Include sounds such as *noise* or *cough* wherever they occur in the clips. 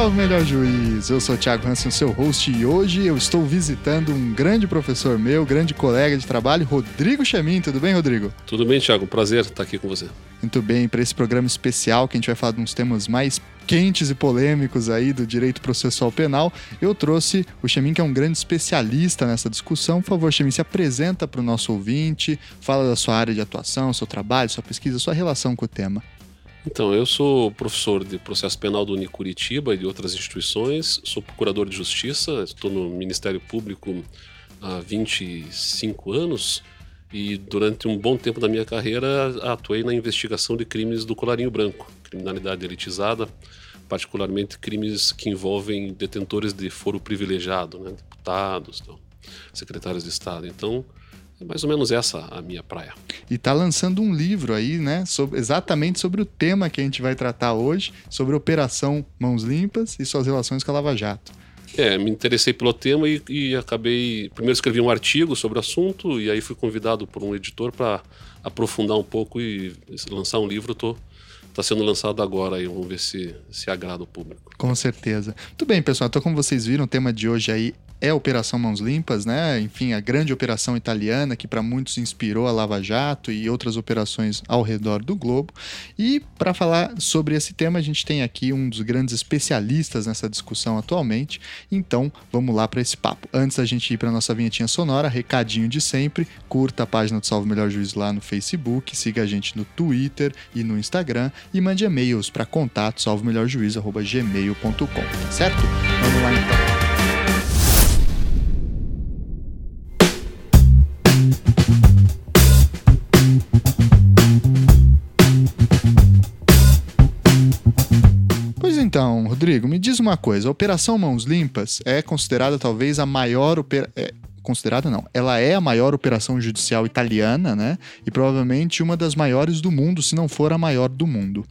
Salve Melhor Juiz. Eu sou o Thiago Hansen, seu host, e hoje eu estou visitando um grande professor meu, grande colega de trabalho, Rodrigo Chamin. Tudo bem, Rodrigo? Tudo bem, Thiago. Prazer estar aqui com você. Muito bem, para esse programa especial que a gente vai falar de uns temas mais quentes e polêmicos aí do direito processual penal, eu trouxe o Chamin, que é um grande especialista nessa discussão. Por favor, Chamin, se apresenta para o nosso ouvinte, fala da sua área de atuação, seu trabalho, sua pesquisa, sua relação com o tema. Então, eu sou professor de processo penal do Unicuritiba e de outras instituições, sou procurador de justiça, estou no Ministério Público há 25 anos e durante um bom tempo da minha carreira atuei na investigação de crimes do colarinho branco, criminalidade elitizada, particularmente crimes que envolvem detentores de foro privilegiado, né, deputados, então, secretários de Estado. Então, é mais ou menos essa a minha praia. E está lançando um livro aí, né? Sobre, exatamente sobre o tema que a gente vai tratar hoje, sobre Operação Mãos Limpas e suas relações com a Lava Jato. É, me interessei pelo tema e, e acabei. Primeiro escrevi um artigo sobre o assunto e aí fui convidado por um editor para aprofundar um pouco e lançar um livro. Estou está sendo lançado agora e vamos ver se, se agrada o público. Com certeza. Muito bem, pessoal. Então, como vocês viram, o tema de hoje aí é Operação Mãos Limpas, né? Enfim, a grande operação italiana que para muitos inspirou a Lava Jato e outras operações ao redor do globo. E para falar sobre esse tema, a gente tem aqui um dos grandes especialistas nessa discussão atualmente. Então, vamos lá para esse papo. Antes da gente ir para nossa vinhetinha sonora, recadinho de sempre, curta a página do Salve Melhor Juiz lá no Facebook, siga a gente no Twitter e no Instagram e mande e-mails para contato salvemelhorjuiz@gmail.com, certo? Vamos lá então. Então, Rodrigo, me diz uma coisa: a Operação Mãos Limpas é considerada talvez a maior opera... É, considerada não, ela é a maior operação judicial italiana, né? E provavelmente uma das maiores do mundo, se não for a maior do mundo.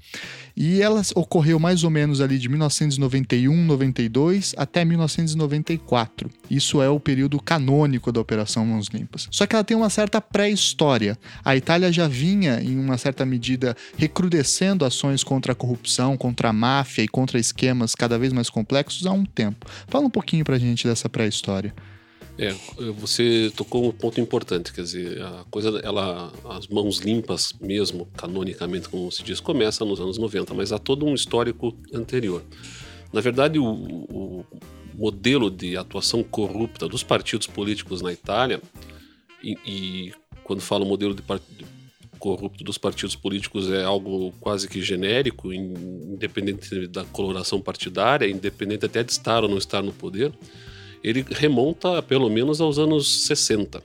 E ela ocorreu mais ou menos ali de 1991, 92 até 1994. Isso é o período canônico da Operação Mãos Limpas. Só que ela tem uma certa pré-história. A Itália já vinha, em uma certa medida, recrudescendo ações contra a corrupção, contra a máfia e contra esquemas cada vez mais complexos há um tempo. Fala um pouquinho pra gente dessa pré-história. É, você tocou um ponto importante, quer dizer, a coisa, ela, as mãos limpas mesmo, canonicamente, como se diz, começa nos anos 90, mas há todo um histórico anterior. Na verdade, o, o modelo de atuação corrupta dos partidos políticos na Itália, e, e quando falo modelo de, corrupto dos partidos políticos é algo quase que genérico, independente da coloração partidária, independente até de estar ou não estar no poder ele remonta pelo menos aos anos 60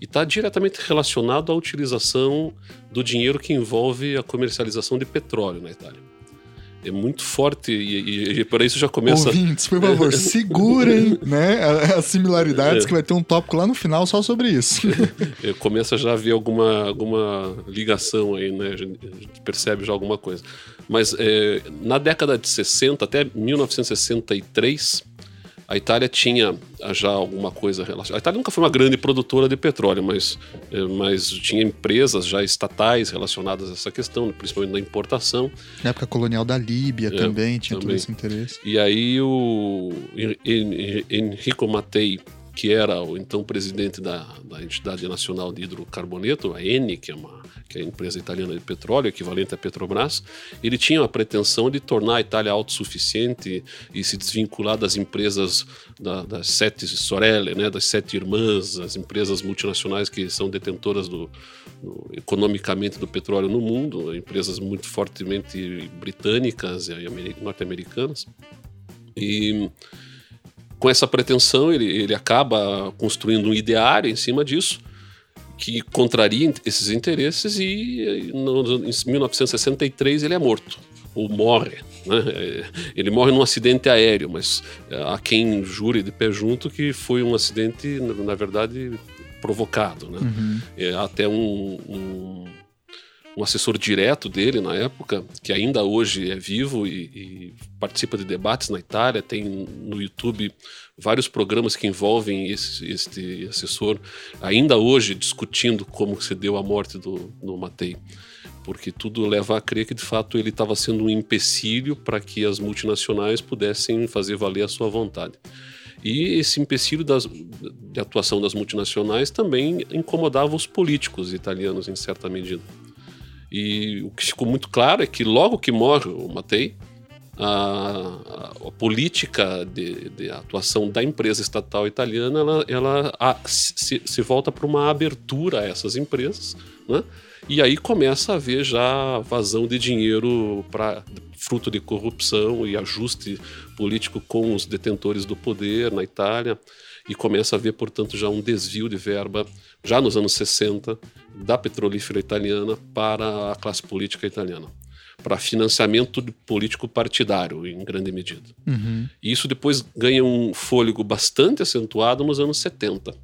e está diretamente relacionado à utilização do dinheiro que envolve a comercialização de petróleo na Itália. É muito forte e, e, e por isso já começa. Ouvintes, por favor, *laughs* segurem né, as similaridades, é. que vai ter um tópico lá no final só sobre isso. É, começa já a haver alguma, alguma ligação aí, né? A gente, a gente percebe já alguma coisa. Mas é, na década de 60 até 1963 a Itália tinha já alguma coisa relacionada. A Itália nunca foi uma grande produtora de petróleo, mas, eh, mas tinha empresas já estatais relacionadas a essa questão, principalmente na importação. Na época colonial da Líbia é, também tinha também. todo esse interesse. E aí o Enrico Mattei que era o então presidente da, da entidade nacional de hidrocarboneto, a Eni, que é uma que é a empresa italiana de petróleo, equivalente à Petrobras, ele tinha a pretensão de tornar a Itália autossuficiente e se desvincular das empresas da, das sete Sorelle, né, das sete irmãs, as empresas multinacionais que são detentoras do, do, economicamente do petróleo no mundo, empresas muito fortemente britânicas e norte-americanas. E com essa pretensão, ele, ele acaba construindo um ideário em cima disso, que contraria esses interesses, e no, em 1963 ele é morto, ou morre. Né? É, ele morre num acidente aéreo, mas é, há quem jure de pé junto que foi um acidente, na verdade, provocado. Né? Uhum. É, até um, um um assessor direto dele na época, que ainda hoje é vivo e, e, participa de debates na Itália, tem no YouTube vários programas que envolvem esse, este assessor, ainda hoje discutindo como se deu a morte do, do Matei. Porque tudo leva a crer que de fato ele estava sendo um empecilho para que as multinacionais pudessem fazer valer a sua vontade. E esse empecilho das, de atuação das multinacionais também incomodava os políticos italianos em certa medida. E o que ficou muito claro é que logo que morre o Matei, a, a, política de, de, atuação da empresa estatal italiana ela, ela a, se, se, volta para uma abertura a essas empresas, né? E aí começa a haver já vazão de dinheiro para fruto de corrupção e ajuste político com os detentores do poder na Itália e começa a haver, portanto, já um desvio de verba, já nos anos 60, da petrolífera italiana para a classe política italiana para financiamento político partidário, em grande medida. Uhum. E isso depois ganha um fôlego bastante acentuado nos anos 70.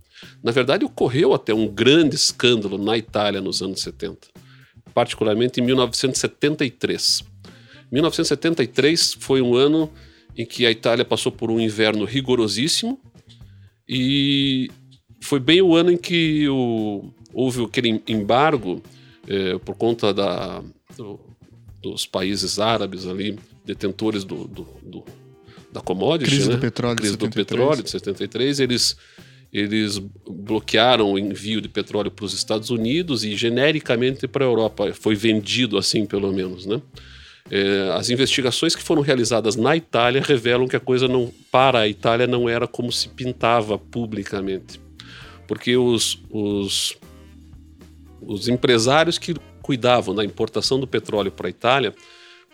Na verdade, ocorreu até um grande escândalo na Itália nos anos 70, particularmente em 1973. 1973 foi um ano em que a Itália passou por um inverno rigorosíssimo e foi bem o ano em que o, houve aquele embargo eh, por conta da, do, dos países árabes ali, detentores do, do, do da commodity, crise né? do petróleo, crise 73. do petróleo de 73, eles eles bloquearam o envio de petróleo para os Estados Unidos e genericamente para a Europa, foi vendido assim pelo menos, né? É, as investigações que foram realizadas na Itália revelam que a coisa não para a Itália não era como se pintava publicamente, porque os, os, os empresários que cuidavam da importação do petróleo para a Itália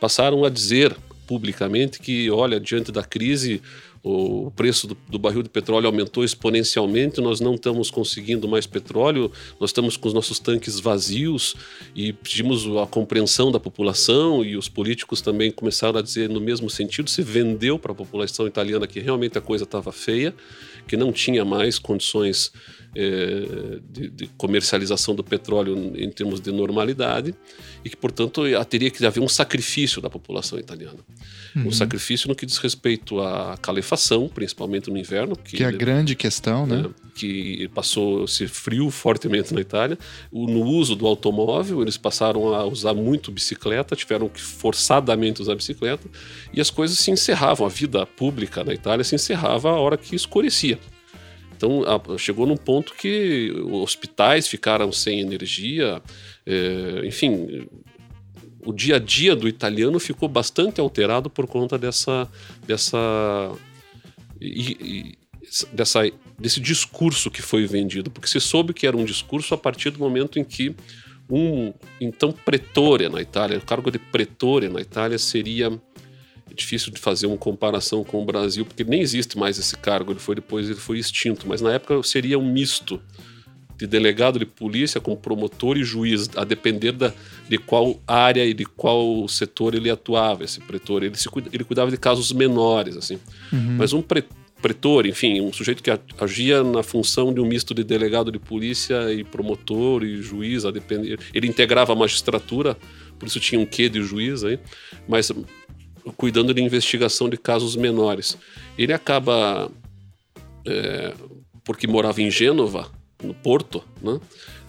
passaram a dizer publicamente que, olha, diante da crise, o preço do, do, barril de petróleo aumentou exponencialmente, nós não estamos conseguindo mais petróleo, nós estamos com os nossos tanques vazios e pedimos a compreensão da população e os políticos também começaram a dizer no mesmo sentido, se vendeu para a população italiana que realmente a coisa estava feia, que não tinha mais condições é, de, de, comercialização do petróleo em termos de normalidade e que, portanto, teria que haver um sacrifício da população italiana. Uhum. Um sacrifício no que diz respeito à calefação, principalmente no inverno. Que, que é a grande questão, né? né? Que passou a ser frio fortemente na Itália. No uso do automóvel, eles passaram a usar muito bicicleta, tiveram que forçadamente usar bicicleta e as coisas se encerravam. A vida pública na Itália se encerrava a hora que escurecia. Então chegou num ponto que hospitais ficaram sem energia, é, enfim, o dia a dia do italiano ficou bastante alterado por conta dessa dessa e, e, dessa desse discurso que foi vendido, porque se soube que era um discurso a partir do momento em que um então pretore na Itália, o cargo de pretore na Itália seria difícil de fazer uma comparação com o Brasil, porque nem existe mais esse cargo, ele foi depois ele foi extinto, mas na época seria um misto de delegado de polícia com promotor e juiz, a depender da, de qual área e de qual setor ele atuava, esse pretor. Ele, se, ele cuidava de casos menores, assim. Uhum. Mas um pre, pretor, enfim, um sujeito que agia na função de um misto de delegado de polícia e promotor e juiz, a depender. Ele integrava a magistratura, por isso tinha um quê de juiz aí, mas cuidando de investigação de casos menores. Ele acaba, é, porque morava em Gênova, no Porto, né?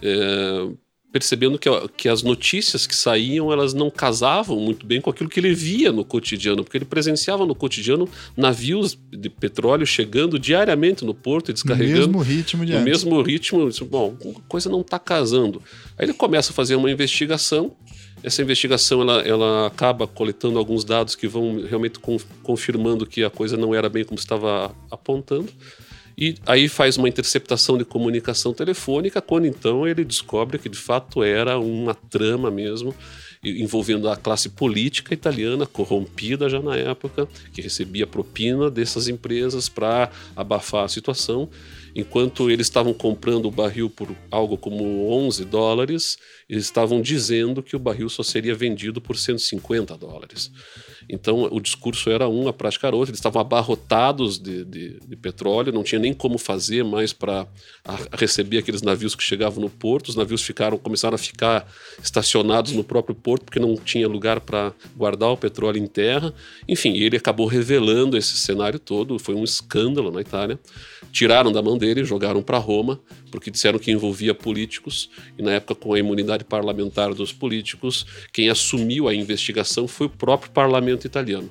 É, percebendo que, que as notícias que saíam elas não casavam muito bem com aquilo que ele via no cotidiano, porque ele presenciava no cotidiano navios de petróleo chegando diariamente no porto e descarregando. No mesmo ritmo de No mesmo ritmo. Bom, coisa não está casando. Aí ele começa a fazer uma investigação essa investigação ela, ela acaba coletando alguns dados que vão realmente confirmando que a coisa não era bem como estava apontando. E aí faz uma interceptação de comunicação telefônica, quando então ele descobre que de fato era uma trama mesmo envolvendo a classe política italiana corrompida já na época, que recebia propina dessas empresas para abafar a situação enquanto eles estavam comprando o barril por algo como 11 dólares, eles estavam dizendo que o barril só seria vendido por 150 dólares. Então o discurso era um, a prática era outra. Eles estavam abarrotados de, de, de petróleo, não tinha nem como fazer mais para receber aqueles navios que chegavam no porto. Os navios ficaram, começaram a ficar estacionados no próprio porto porque não tinha lugar para guardar o petróleo em terra. Enfim, ele acabou revelando esse cenário todo. Foi um escândalo na Itália. Tiraram da mão dele, jogaram para Roma, porque disseram que envolvia políticos. E na época, com a imunidade parlamentar dos políticos, quem assumiu a investigação foi o próprio parlamento italiano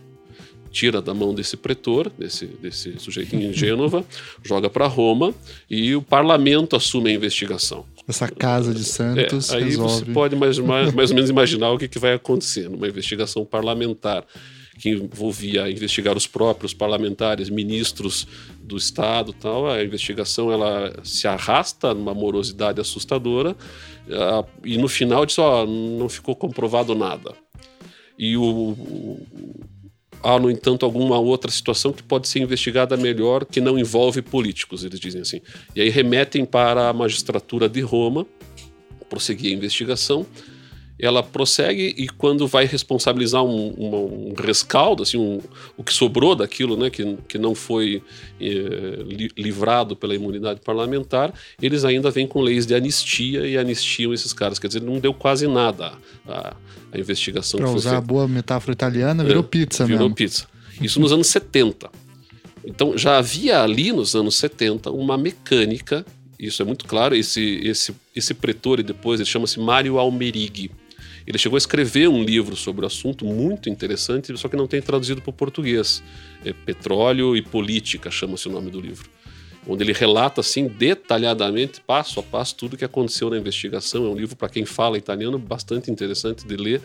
tira da mão desse pretor, desse, desse sujeitinho em *laughs* Gênova, joga para Roma e o parlamento assume a investigação. Essa casa de Santos. É, aí resolve. você pode mais, *laughs* mais, mais ou menos imaginar o que, que vai acontecer numa investigação parlamentar que envolvia investigar os próprios parlamentares, ministros do Estado, tal. A investigação ela se arrasta numa morosidade assustadora uh, e no final diz, ó, não ficou comprovado nada. E o, o, há, no entanto, alguma outra situação que pode ser investigada melhor que não envolve políticos, eles dizem assim. E aí remetem para a magistratura de Roma, prosseguir a investigação ela prossegue e quando vai responsabilizar um, um, um rescaldo, assim, um, o que sobrou daquilo, né, que, que não foi eh, li, livrado pela imunidade parlamentar, eles ainda vêm com leis de anistia e anistiam esses caras. Quer dizer, não deu quase nada a, a investigação. Para usar a boa metáfora italiana, virou é, pizza virou mesmo. pizza. Isso nos anos 70. Então já havia ali nos anos 70 uma mecânica, isso é muito claro, esse, esse, esse pretor e depois ele chama-se Mário Almerighi ele chegou a escrever um livro sobre o assunto muito interessante, só que não tem traduzido para o português. É Petróleo e Política chama-se o nome do livro onde ele relata assim detalhadamente, passo a passo, tudo o que aconteceu na investigação. É um livro para quem fala italiano bastante interessante de ler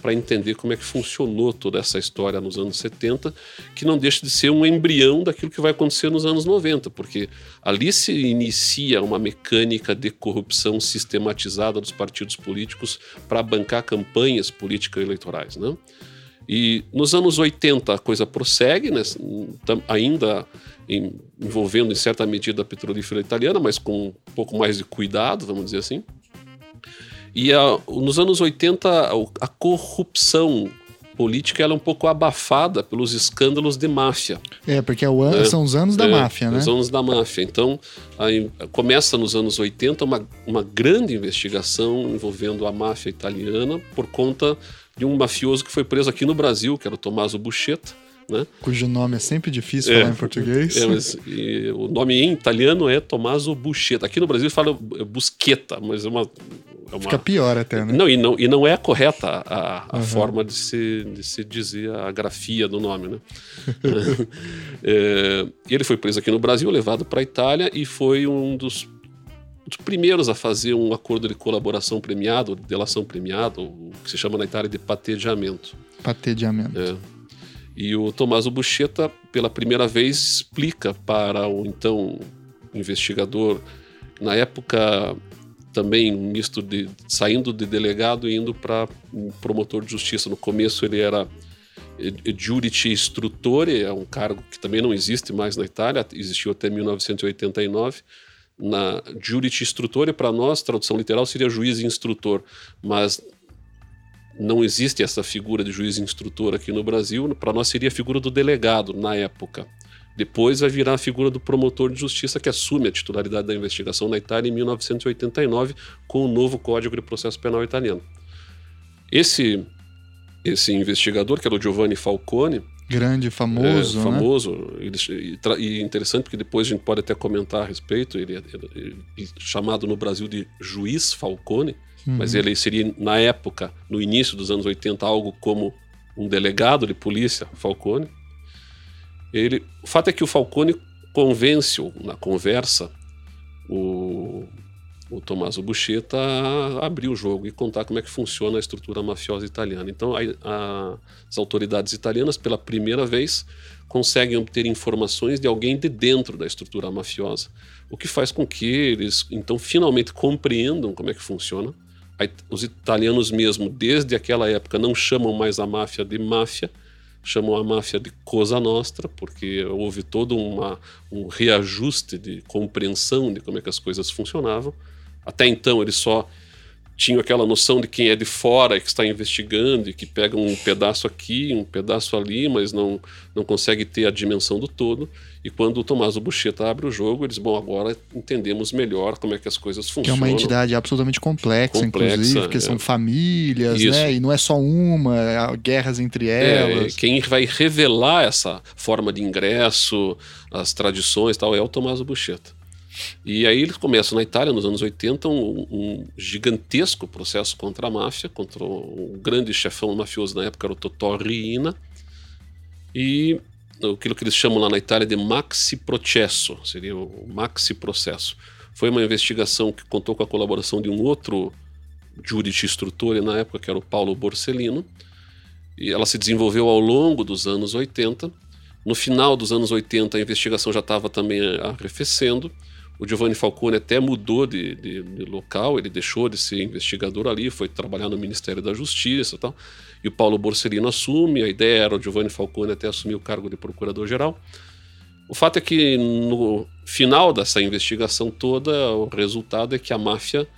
para entender como é que funcionou toda essa história nos anos 70, que não deixa de ser um embrião daquilo que vai acontecer nos anos 90, porque ali se inicia uma mecânica de corrupção sistematizada dos partidos políticos para bancar campanhas políticas eleitorais, né? E nos anos 80 a coisa prossegue, né? ainda em, envolvendo em certa medida a petrolífera italiana, mas com um pouco mais de cuidado, vamos dizer assim. E a, nos anos 80 a, a corrupção política ela é um pouco abafada pelos escândalos de máfia. É, porque é an... é, são os anos da é, máfia, né? Os anos da máfia. Então, aí, começa nos anos 80 uma, uma grande investigação envolvendo a máfia italiana por conta de um mafioso que foi preso aqui no Brasil, que era o Tommaso Buscetta, né? Cujo nome é sempre difícil é, falar em português. É, mas e, o nome em italiano é Tommaso Buscetta. Aqui no Brasil fala Busqueta, mas é uma, é uma... Fica pior até, né? Não, e não, e não é correta a, a uhum. forma de se, de se dizer a grafia do nome, né? *laughs* é, ele foi preso aqui no Brasil, levado para a Itália e foi um dos dos primeiros a fazer um acordo de colaboração premiado, delação premiada, o que se chama na Itália de patediamento. Patediamento. É. E o Tommaso Buscetta, pela primeira vez, explica para o então investigador, na época também um misto de saindo de delegado e indo para promotor de justiça. No começo ele era Giudice Istruttore, é um cargo que também não existe mais na Itália, existiu até 1989 na juris instrutor, e para nós, tradução literal seria juiz instrutor, mas não existe essa figura de juiz instrutor aqui no Brasil, para nós seria a figura do delegado na época. Depois vai virar a figura do promotor de justiça que assume a titularidade da investigação na Itália em 1989 com o novo Código de Processo Penal italiano. Esse esse investigador, que era o Giovanni Falcone, Grande, famoso. É, famoso. Né? E, e, interessante porque depois a gente pode até comentar a respeito. Ele é, ele é chamado no Brasil de juiz Falcone, uhum. mas ele seria, na época, no início dos anos 80, algo como um delegado de polícia, Falcone. Ele, o fato é que o Falcone convence na conversa o o Tommaso Buscetta a abrir o jogo e contar como é que funciona a estrutura mafiosa italiana. Então, a, a, as autoridades italianas, pela primeira vez, conseguem obter informações de alguém de dentro da estrutura mafiosa, o que faz com que eles, então, finalmente compreendam como é que funciona. Os italianos mesmo, desde aquela época, não chamam mais a máfia de máfia, chamam a máfia de Cosa Nostra, porque houve todo uma, um reajuste de compreensão de como é que as coisas funcionavam. Até então eles só tinham aquela noção de quem é de fora e que está investigando e que pega um pedaço aqui, um pedaço ali, mas não, não consegue ter a dimensão do todo. E quando o Tomás Bucheta abre o jogo, eles, bom, agora entendemos melhor como é que as coisas funcionam. Que é uma entidade absolutamente complexa, complexa inclusive, porque é. são famílias, Isso. né? E não é só uma, é guerras entre é, elas. É, quem vai revelar essa forma de ingresso, as tradições e tal, é o Tomás Bucheta. E aí eles começam na Itália, nos anos 80, um, um gigantesco processo contra a máfia, contra o grande chefão mafioso na época, era o Totò Riina. E aquilo que eles chamam lá na Itália de maxi processo, seria o maxi processo. Foi uma investigação que contou com a colaboração de um outro giudice instrutor na época, que era o Paulo Borsellino, e ela se desenvolveu ao longo dos anos 80. No final dos anos 80, a investigação já estava também arrefecendo, o Giovanni Falcone até mudou de, de, de, local, ele deixou de ser investigador ali, foi trabalhar no Ministério da Justiça e tal. E o Paulo Borsellino assume, a ideia era o Giovanni Falcone até assumir o cargo de procurador-geral. O fato é que no final dessa investigação toda, o resultado é que a máfia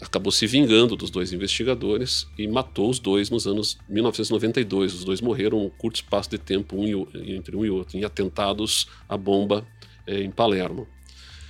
acabou se vingando dos dois investigadores e matou os dois nos anos 1992. Os dois morreram um curto espaço de tempo um entre um e outro, em atentados à bomba eh, em Palermo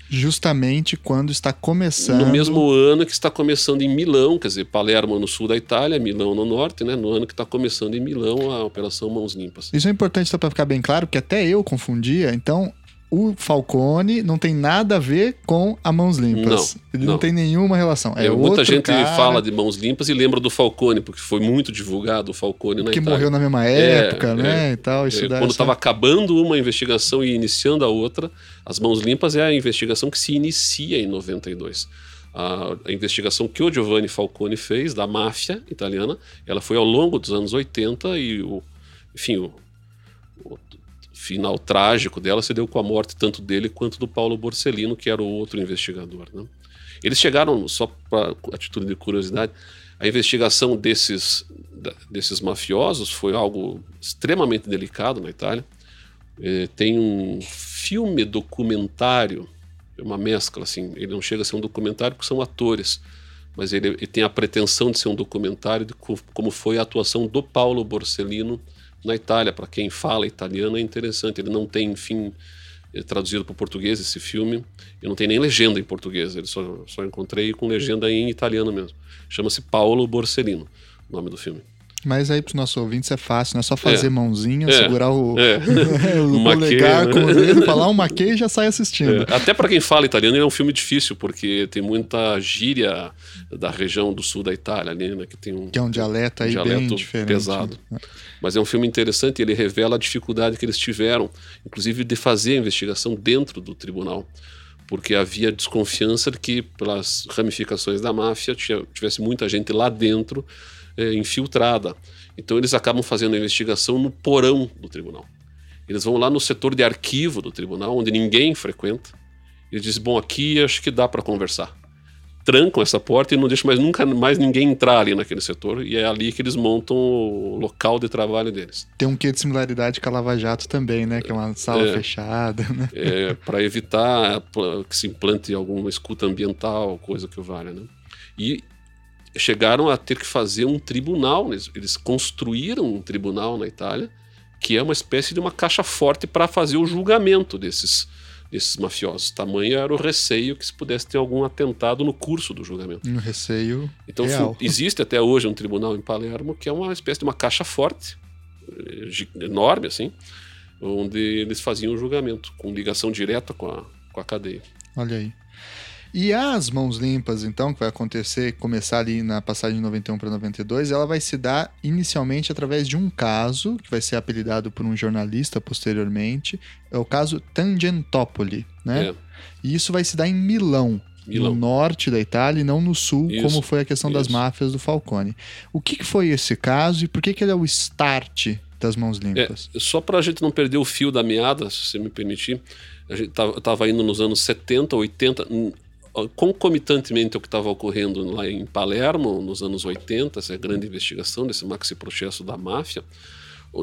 justamente quando está começando. No mesmo ano que está começando em Milão, quer dizer, Palermo no sul da Itália, Milão no norte, né? No ano que está começando em Milão a Operação Mãos Limpas. Isso é importante só para ficar bem claro, porque até eu confundia. Então, o Falcone não tem nada a ver com a Mãos Limpas. Não, Ele não, não tem nenhuma relação. É, é muita gente cara... fala de Mãos Limpas e lembra do Falcone, porque foi muito divulgado o Falcone na que Itália. morreu na mesma época, é, né? É, e tal, isso é, quando estava acabando uma investigação e iniciando a outra, as Mãos Limpas é a investigação que se inicia em 92. A, a investigação que o Giovanni Falcone fez da máfia italiana, ela foi ao longo dos anos 80 e o, enfim, o, o final trágico dela se deu com a morte tanto dele quanto do Paulo Borsellino, que era o outro investigador. Né? Eles chegaram, só para atitude de curiosidade, a investigação desses, desses mafiosos foi algo extremamente delicado na Itália. É, tem um filme documentário, é uma mescla, assim, ele não chega a ser um documentário porque são atores, mas ele, ele tem a pretensão de ser um documentário de como foi a atuação do Paulo Borsellino na Itália. Para quem fala italiano é interessante. Ele não tem, enfim, é traduzido para o português esse filme. E não tem nem legenda em português. Ele só, só encontrei com legenda em italiano mesmo. Chama-se Paolo Borsellino, o nome do filme. Mas aí para os nossos ouvintes é fácil, não é só fazer é. mãozinha, é. segurar o, é. *laughs* o polegar né? com o dedo, falar um maquê e já sai assistindo. É. Até para quem fala italiano, ele é um filme difícil, porque tem muita gíria da região do sul da Itália, ali, né, que tem um, que é um dialeto aí um dialeto bem diferente. pesado. Né? Mas é um filme interessante, ele revela a dificuldade que eles tiveram, inclusive de fazer a investigação dentro do tribunal porque havia desconfiança de que, pelas ramificações da máfia, tivesse muita gente lá dentro é, infiltrada. Então eles acabam fazendo a investigação no porão do tribunal. Eles vão lá no setor de arquivo do tribunal, onde ninguém frequenta. E eles dizem: Bom, aqui acho que dá para conversar. Trancam essa porta e não deixam mais nunca mais ninguém entrar ali naquele setor. E é ali que eles montam o local de trabalho deles. Tem um quê de similaridade com a Lava Jato também, né? Que é uma sala é, fechada. Né? *laughs* É, para evitar que se implante alguma escuta ambiental, coisa que o valha. Né? E chegaram a ter que fazer um tribunal. Eles, eles construíram um tribunal na Itália, que é uma espécie de uma caixa forte para fazer o julgamento desses, desses mafiosos. Tamanho era o receio que se pudesse ter algum atentado no curso do julgamento. Um receio. Então real. *laughs* existe até hoje um tribunal em Palermo que é uma espécie de uma caixa forte, eh, enorme assim, onde eles faziam o julgamento, com ligação direta com a, com a cadeia. Olha aí. E as mãos limpas, então, que vai acontecer, começar ali na passagem de 91 para 92, ela vai se dar inicialmente através de um caso, que vai ser apelidado por um jornalista posteriormente, é o caso Tangentopoli, né? É. E isso vai se dar em Milão, Milão. no norte da Itália e não no sul, isso, como foi a questão isso. das máfias do Falcone. O que, que, foi esse caso e por que, que ele é o start das mãos limpas? É, só para a gente não perder o fio da meada, se você me permitir, a gente estava indo nos anos 70, 80, concomitantemente ao que estava ocorrendo lá em Palermo, nos anos 80, essa grande investigação desse maxi processo da máfia,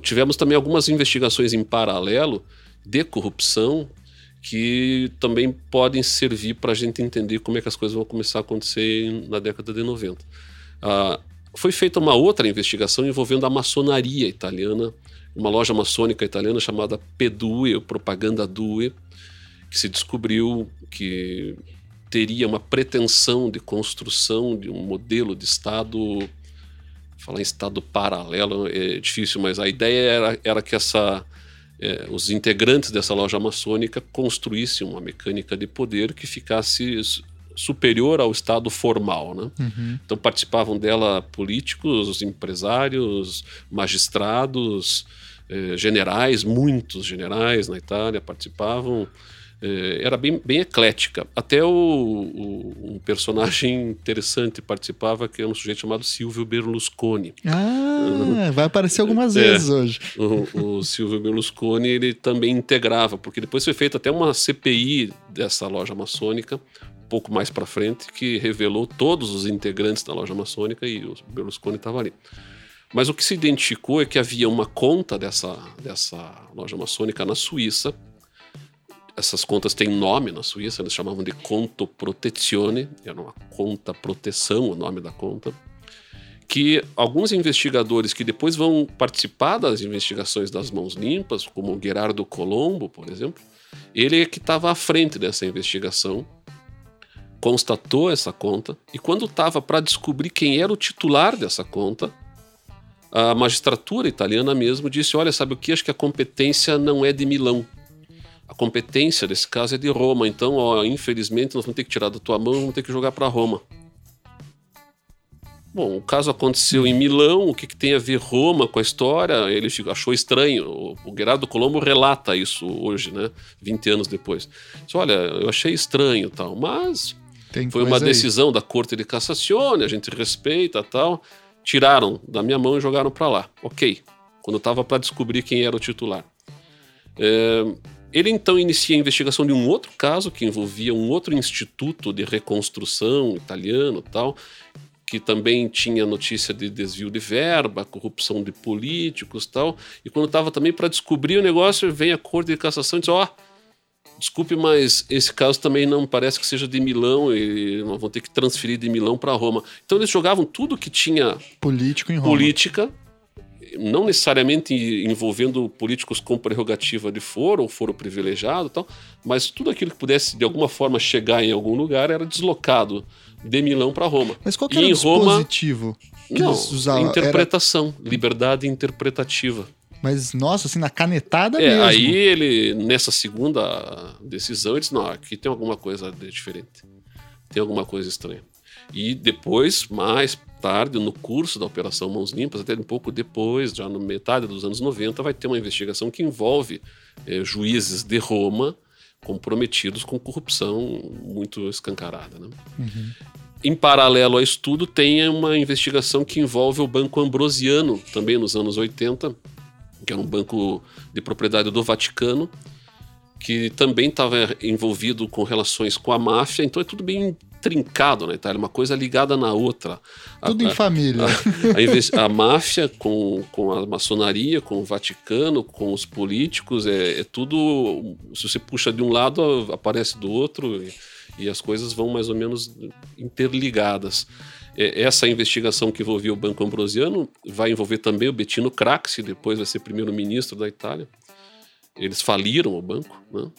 tivemos também algumas investigações em paralelo de corrupção que também podem servir para a gente entender como é que as coisas vão começar a acontecer na década de 90. Ah, foi feita uma outra investigação envolvendo a maçonaria italiana, uma loja maçônica italiana chamada Pedue, Propaganda Due, que se descobriu que teria uma pretensão de construção de um modelo de Estado. Falar em Estado paralelo é difícil, mas a ideia era, era que essa, é, os integrantes dessa loja maçônica construíssem uma mecânica de poder que ficasse superior ao Estado formal. Né? Uhum. Então participavam dela políticos, empresários, magistrados, eh, generais, muitos generais na Itália participavam. Eh, era bem, bem eclética. Até o, o, um personagem interessante participava, que é um sujeito chamado Silvio Berlusconi. Ah, vai aparecer algumas é, vezes hoje. O, o Silvio Berlusconi ele também integrava, porque depois foi feita até uma CPI dessa loja maçônica, um pouco mais para frente, que revelou todos os integrantes da loja maçônica e o Berlusconi estava ali. Mas o que se identificou é que havia uma conta dessa, dessa loja maçônica na Suíça essas contas têm nome na Suíça, eles chamavam de conto protezione, era uma conta proteção o nome da conta, que alguns investigadores que depois vão participar das investigações das mãos limpas, como o Gerardo Colombo, por exemplo, ele é que estava à frente dessa investigação, constatou essa conta, e quando estava para descobrir quem era o titular dessa conta, a magistratura italiana mesmo disse: Olha, sabe o que? Acho que a competência não é de Milão a competência desse caso é de Roma. Então, ó, infelizmente, nós vamos ter que tirar da tua mão, vamos ter que jogar para Roma. Bom, o caso aconteceu em Milão, o que, que, tem a ver Roma com a história? Ele achou estranho. O, Gerardo Colombo relata isso hoje, né? 20 anos depois. Diz, Olha, eu achei estranho tal, mas tem foi uma decisão aí. da Corte de Cassação, a gente respeita tal. Tiraram da minha mão e jogaram para lá. Ok. Quando estava para descobrir quem era o titular. É, ele então inicia a investigação de um outro caso que envolvia um outro instituto de reconstrução italiano tal, que também tinha notícia de desvio de verba, corrupção de políticos tal. E quando estava também para descobrir o negócio, vem a Corte de Cassação e diz: ó, oh, desculpe, mas esse caso também não parece que seja de Milão e vamos ter que transferir de Milão para Roma. Então eles jogavam tudo que tinha político em Roma. política não necessariamente envolvendo políticos com prerrogativa de foro ou foro privilegiado tal, mas tudo aquilo que pudesse de alguma forma chegar em algum lugar era deslocado de Milão para Roma. Mas qual que era e o dispositivo Roma, que não, eles usavam? Interpretação, era... liberdade interpretativa. Mas, nossa, assim, na canetada é, mesmo. Aí ele, nessa segunda decisão, ele disse, não, aqui tem alguma coisa diferente. Tem alguma coisa estranha. E depois, mais tarde, no curso da Operação Mãos Limpas, até um pouco depois, já na metade dos anos 90, vai ter uma investigação que envolve é, juízes de Roma comprometidos com corrupção muito escancarada. Né? Uhum. Em paralelo ao estudo, tem uma investigação que envolve o Banco Ambrosiano, também nos anos 80, que era um banco de propriedade do Vaticano, que também estava envolvido com relações com a máfia, então é tudo bem trincado na Itália, uma coisa ligada na outra. Tudo a, em família. A, a, a, máfia com, com a maçonaria, com o Vaticano, com os políticos, é, é tudo. Se você puxa de um lado, aparece do outro e, e as coisas vão mais ou menos interligadas. É, essa investigação que envolvia o Banco Ambrosiano vai envolver também o Bettino Craxi, depois vai ser primeiro-ministro da Itália. Eles faliram o banco, né?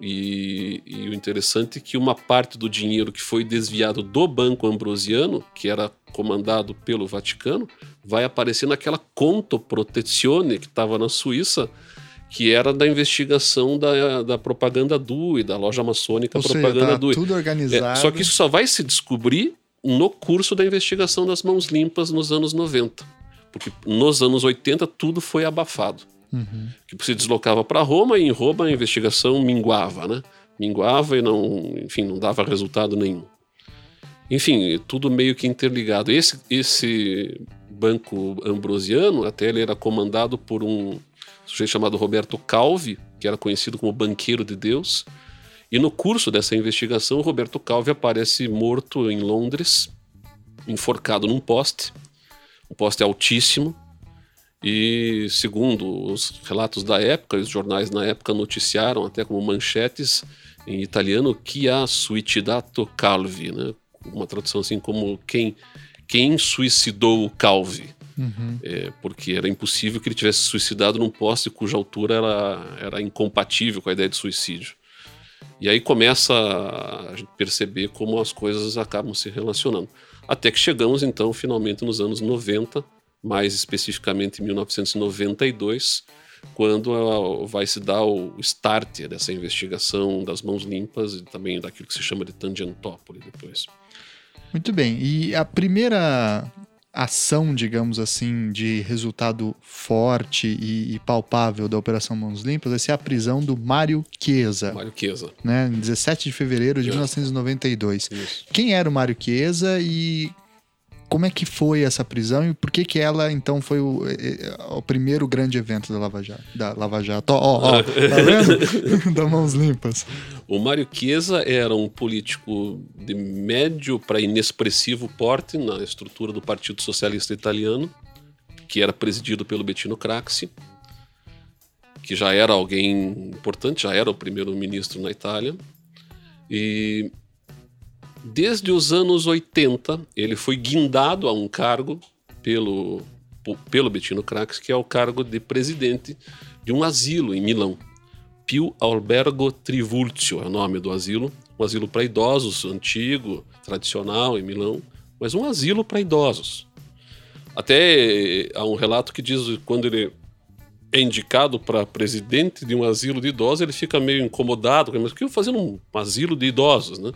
E, e, o interessante é que uma parte do dinheiro que foi desviado do Banco Ambrosiano, que era comandado pelo Vaticano, vai aparecer naquela conta protezione que estava na Suíça, que era da investigação da, da propaganda DUI, da loja maçônica Ou propaganda seja, tá DUI. Tudo organizado. É, só que isso só vai se descobrir no curso da investigação das mãos limpas nos anos 90. Porque nos anos 80 tudo foi abafado. Uhum. Que se deslocava para Roma e em Roma a investigação minguava, né? Minguava e não, enfim, não dava resultado nenhum. Enfim, tudo meio que interligado. Esse, esse banco ambrosiano, até ele era comandado por um sujeito chamado Roberto Calvi, que era conhecido como banqueiro de Deus. E no curso dessa investigação, Roberto Calvi aparece morto em Londres, enforcado num poste. Um poste altíssimo, E segundo os relatos da época, os jornais na época noticiaram até como manchetes em italiano que ha suicidato Calvi, né? Uma tradução assim como quem quem suicidou o Calvi. Uhum. É, porque era impossível que ele tivesse suicidado num poste cuja altura era, era incompatível com a ideia de suicídio. E aí começa a gente perceber como as coisas acabam se relacionando. Até que chegamos, então, finalmente nos anos 90, mais especificamente em 1992, quando vai se dar o start dessa investigação das mãos limpas e também daquilo que se chama de Tangentópolis depois. Muito bem. E a primeira ação, digamos assim, de resultado forte e, e, palpável da Operação Mãos Limpas vai ser a prisão do Mário Chiesa. Mário Chiesa. Né, em 17 de fevereiro de é. 1992. Isso. Quem era o Mário Chiesa e como é que foi essa prisão e por que que ela então foi o, o primeiro grande evento da Lava Jato? Da Lava Jato. Ó, ó, ó, *laughs* tá vendo? *laughs* da Mãos Limpas. O Mário Chiesa era um político de médio para inexpressivo porte na estrutura do Partido Socialista Italiano, que era presidido pelo Bettino Craxi, que já era alguém importante, já era o primeiro-ministro na Itália. E Desde os anos 80, ele foi guindado a um cargo pelo, pelo Bettino Crax, que é o cargo de presidente de um asilo em Milão. Pio Albergo Trivulzio é o nome do asilo. Um asilo para idosos, antigo, tradicional em Milão, mas um asilo para idosos. Até há um relato que diz que quando ele é indicado para presidente de um asilo de idosos, ele fica meio incomodado, mas o que eu fazendo um asilo de idosos, né?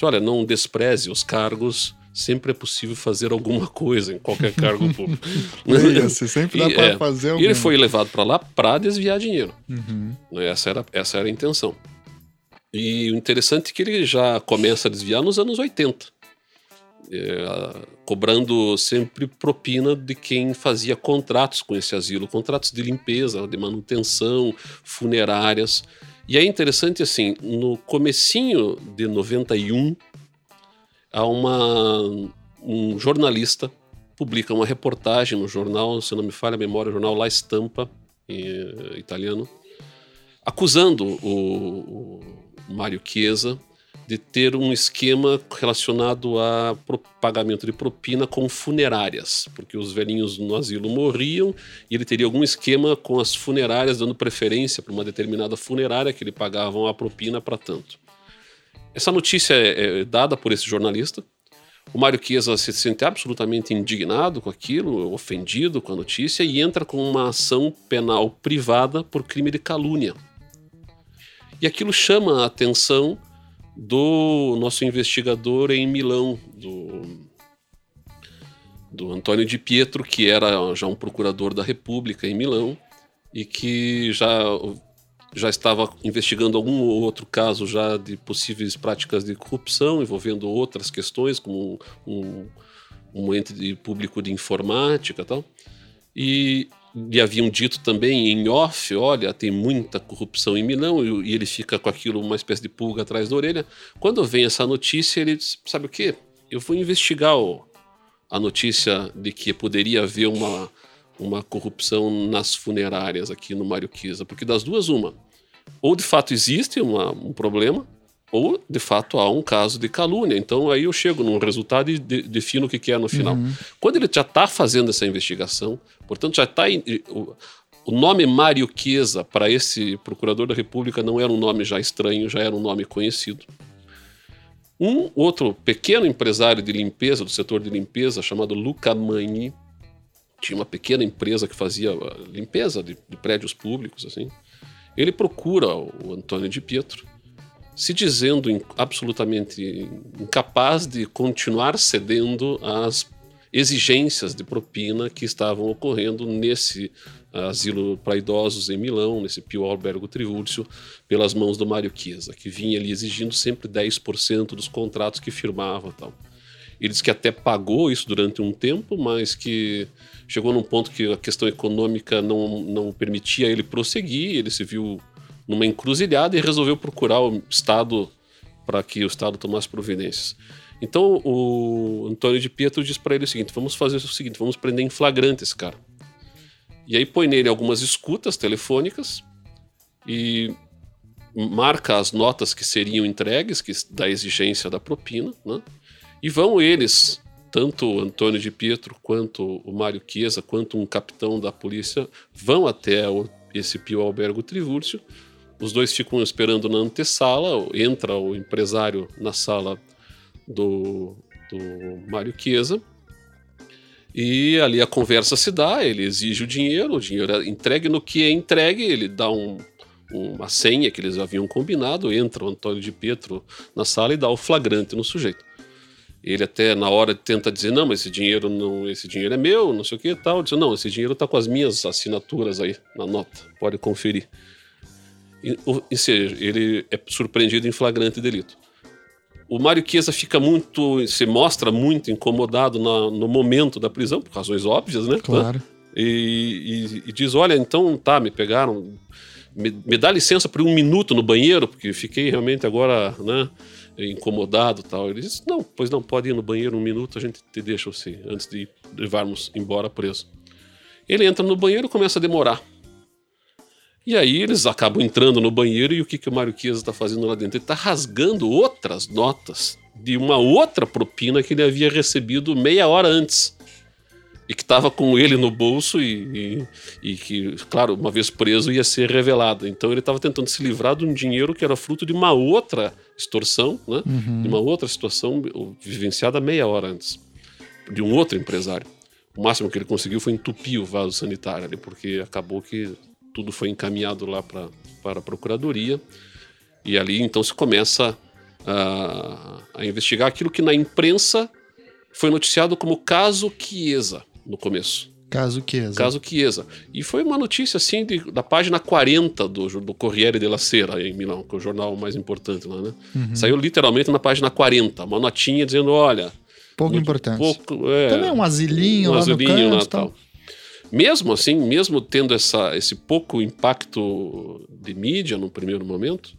Diz, olha, não despreze os cargos, sempre é possível fazer alguma coisa em qualquer cargo *laughs* público. Isso, sempre dá para é, fazer alguma. E ele foi levado para lá para desviar dinheiro. Uhum. Né, essa, era, essa era a intenção. E o interessante é que ele já começa a desviar nos anos 80. É, cobrando sempre propina de quem fazia contratos com esse asilo, contratos de limpeza, de manutenção, funerárias. E é interessante assim, no comecinho de 91, há uma, um jornalista publica uma reportagem no jornal, se não me falha a memória, o jornal La Stampa, em, eh, italiano, acusando o, o Mário Chiesa de ter um esquema relacionado a pagamento de propina com funerárias, porque os velhinhos no asilo morriam e ele teria algum esquema com as funerárias dando preferência para uma determinada funerária que ele pagavam a propina para tanto. Essa notícia é, é dada por esse jornalista. O Mário Chiesa se sente absolutamente indignado com aquilo, ofendido com a notícia e entra com uma ação penal privada por crime de calúnia. E aquilo chama a atenção do nosso investigador em Milão, do, do Antônio Di Pietro, que era já um procurador da República em Milão e que já, já estava investigando algum outro caso já de possíveis práticas de corrupção envolvendo outras questões, como um, um ente de público de informática e tal. E lhe haviam dito também em off, olha, tem muita corrupção em Milão, e, ele fica com aquilo, uma espécie de pulga atrás da orelha. Quando vem essa notícia, ele diz, sabe o quê? Eu vou investigar o, a notícia de que poderia haver uma, uma corrupção nas funerárias aqui no Mário Kisa, porque das duas, uma, ou de fato existe uma, um problema, ou de fato há um caso de calúnia. Então aí eu chego num resultado e de, defino o que, que é no final. Uhum. Quando ele já está fazendo essa investigação, portanto já está. O, o nome Mário Chiesa para esse procurador da República não era um nome já estranho, já era um nome conhecido. Um outro pequeno empresário de limpeza, do setor de limpeza, chamado Luca Magni, tinha uma pequena empresa que fazia uh, limpeza de, de prédios públicos, assim. Ele procura o Antônio de Pietro se dizendo absolutamente incapaz de continuar cedendo às exigências de propina que estavam ocorrendo nesse asilo para idosos em Milão, nesse Pio Albergo Trivulzio, pelas mãos do Mário Chiesa, que vinha ali exigindo sempre 10% dos contratos que firmava tal. Ele disse que até pagou isso durante um tempo, mas que chegou num ponto que a questão econômica não, não permitia ele prosseguir, ele se viu numa encruzilhada e resolveu procurar o Estado para que o Estado tomasse providências. Então o Antônio de Pietro diz para ele o seguinte: vamos fazer o seguinte, vamos prender em flagrante esse cara. E aí põe nele algumas escutas telefônicas e marca as notas que seriam entregues, que da exigência da propina, né? E vão eles, tanto Antônio de Pietro quanto o Mário Chiesa, quanto um capitão da polícia, vão até o, esse Pio Albergo Trivúrcio. Os dois ficam esperando na antessala, entra o empresário na sala do, do Mário Chiesa. E ali a conversa se dá, ele exige o dinheiro, o dinheiro é entregue no que é entregue, ele dá um, uma senha que eles haviam combinado, entra o Antônio de Pietro na sala e dá o flagrante no sujeito. Ele até na hora tenta dizer não, mas esse dinheiro não, esse dinheiro é meu, não sei o que tal. Diz não, esse dinheiro está com as minhas assinaturas aí na nota, pode conferir. E, ou, seja, ele é surpreendido em flagrante delito. O Mário Chiesa fica muito, se mostra muito incomodado na, no momento da prisão, por razões óbvias, né? Claro. E, e, e diz: Olha, então tá, me pegaram, me, me, dá licença por um minuto no banheiro, porque fiquei realmente agora, né? incomodado tal. Ele disse: Não, pois não, pode ir no banheiro um minuto, a gente te deixa você, antes de levarmos embora preso. Ele entra no banheiro e começa a demorar. E aí eles acabam entrando no banheiro e o que, que o Mário Chiesa está fazendo lá dentro? Ele está rasgando outras notas de uma outra propina que ele havia recebido meia hora antes e que estava com ele no bolso e, e, e, que, claro, uma vez preso ia ser revelado. Então ele estava tentando se livrar de um dinheiro que era fruto de uma outra extorsão, né? Uhum. de uma outra situação vivenciada meia hora antes, de um outro empresário. O máximo que ele conseguiu foi entupir o vaso sanitário ali, porque acabou que tudo foi encaminhado lá pra, para a procuradoria. E ali então se começa a, a investigar aquilo que na imprensa foi noticiado como caso Chiesa no começo. Caso Chiesa. Caso Chiesa. E foi uma notícia assim de, da página 40 do, do Corriere della Sera em Milão, que é o jornal mais importante lá, né? Uhum. Saiu literalmente na página 40, uma notinha dizendo, olha... Pouco importante. Pouco, é, Também um asilinho um lá asilinho no canto, tal. tal. Mesmo assim, mesmo tendo essa, esse pouco impacto de mídia no primeiro momento,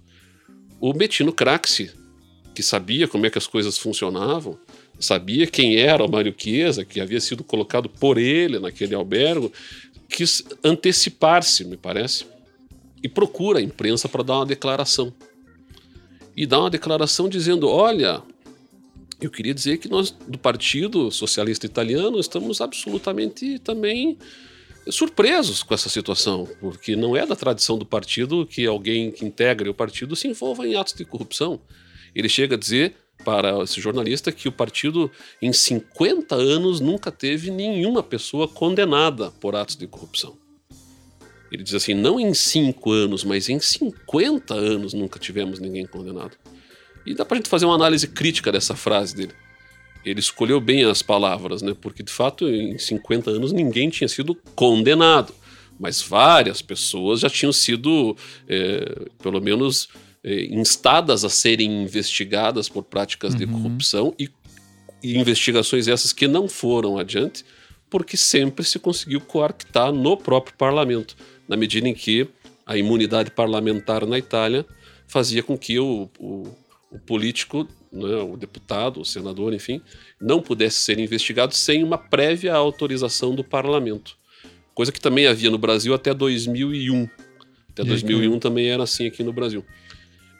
o Bettino Craxi, que sabia como é que as coisas funcionavam, sabia quem era o Mário Chiesa, que havia sido colocado por ele naquele albergo, quis antecipar-se, me parece, e procura a imprensa para dar uma declaração. E dá uma declaração dizendo: olha, eu queria dizer que nós, do Partido Socialista Italiano, estamos absolutamente também surpresos com essa situação, porque não é da tradição do partido que alguém que integre o partido se envolva em atos de corrupção. Ele chega a dizer para esse jornalista que o partido, em 50 anos, nunca teve nenhuma pessoa condenada por atos de corrupção. Ele diz assim: não em 5 anos, mas em 50 anos nunca tivemos ninguém condenado. E dá para a gente fazer uma análise crítica dessa frase dele. Ele escolheu bem as palavras, né? Porque de fato, em 50 anos, ninguém tinha sido condenado. Mas várias pessoas já tinham sido, é, pelo menos, eh, instadas a serem investigadas por práticas uhum. de corrupção e, e, investigações essas que não foram adiante, porque sempre se conseguiu coartar no próprio parlamento, na medida em que a imunidade parlamentar na Itália fazia com que o, o, o político, né, o deputado, o senador, enfim, não pudesse ser investigado sem uma prévia autorização do parlamento. Coisa que também havia no Brasil até 2001. Até 2001 também era assim aqui no Brasil.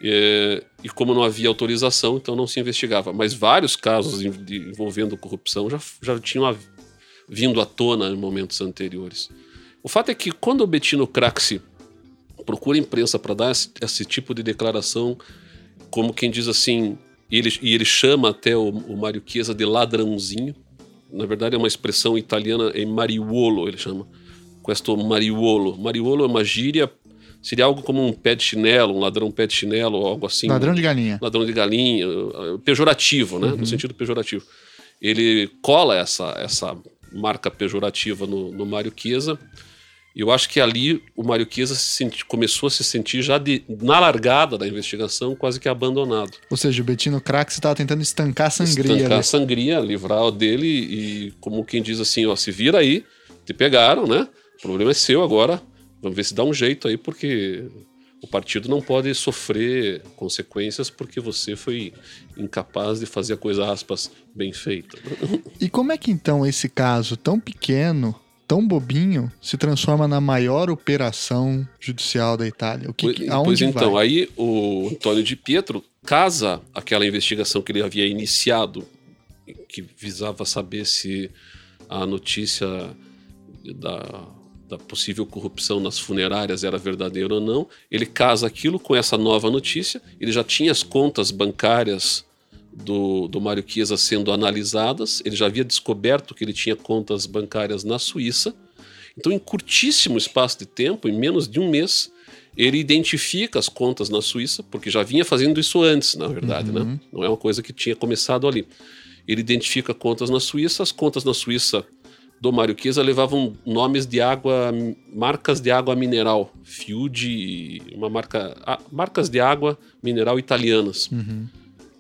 É, e como não havia autorização, então não se investigava. Mas vários casos envolvendo corrupção já, já tinham vindo à tona em momentos anteriores. O fato é que quando o Bettino Craxi procura a imprensa para dar esse, esse, tipo de declaração, como quem diz assim, e ele, e ele chama até o, o Mário Chiesa de ladrãozinho, na verdade é uma expressão italiana, é mariuolo, ele chama. Questo mariuolo. Mariuolo é uma gíria Seria algo como um pé de chinelo, um ladrão pé de chinelo, ou algo assim. Ladrão de galinha. Ladrão de galinha, pejorativo, né? Uhum. No sentido pejorativo. Ele cola essa, essa marca pejorativa no, no Mário Chiesa. E eu acho que ali o Mário Chiesa senti, começou a se sentir já de, na largada da investigação, quase que abandonado. Ou seja, o Bettino Crax estava tentando estancar a sangria. Estancar a sangria, livrar dele e, como quem diz assim, ó, se vira aí, te pegaram, né? O problema é seu agora, Vamos ver se dá um jeito aí, porque o partido não pode sofrer consequências porque você foi incapaz de fazer a coisa, aspas, bem feita. E como é que então esse caso tão pequeno, tão bobinho se transforma na maior operação judicial da Itália? O que, pois, aonde pois então, vai? aí o Antônio de Pietro casa aquela investigação que ele havia iniciado, que visava saber se a notícia da, da possível corrupção nas funerárias era verdadeira ou não. Ele casa aquilo com essa nova notícia. Ele já tinha as contas bancárias do, do Mário Chiesa sendo analisadas, ele já havia descoberto que ele tinha contas bancárias na Suíça. Então, em curtíssimo espaço de tempo, em menos de um mês, ele identifica as contas na Suíça, porque já vinha fazendo isso antes, na verdade, né? uhum. né? Não é uma coisa que tinha começado ali. Ele identifica contas na Suíça, as contas na Suíça do Mário Chiesa levavam nomes de água, marcas de água mineral, Fiude, uma marca, marcas de água mineral italianas. Uhum.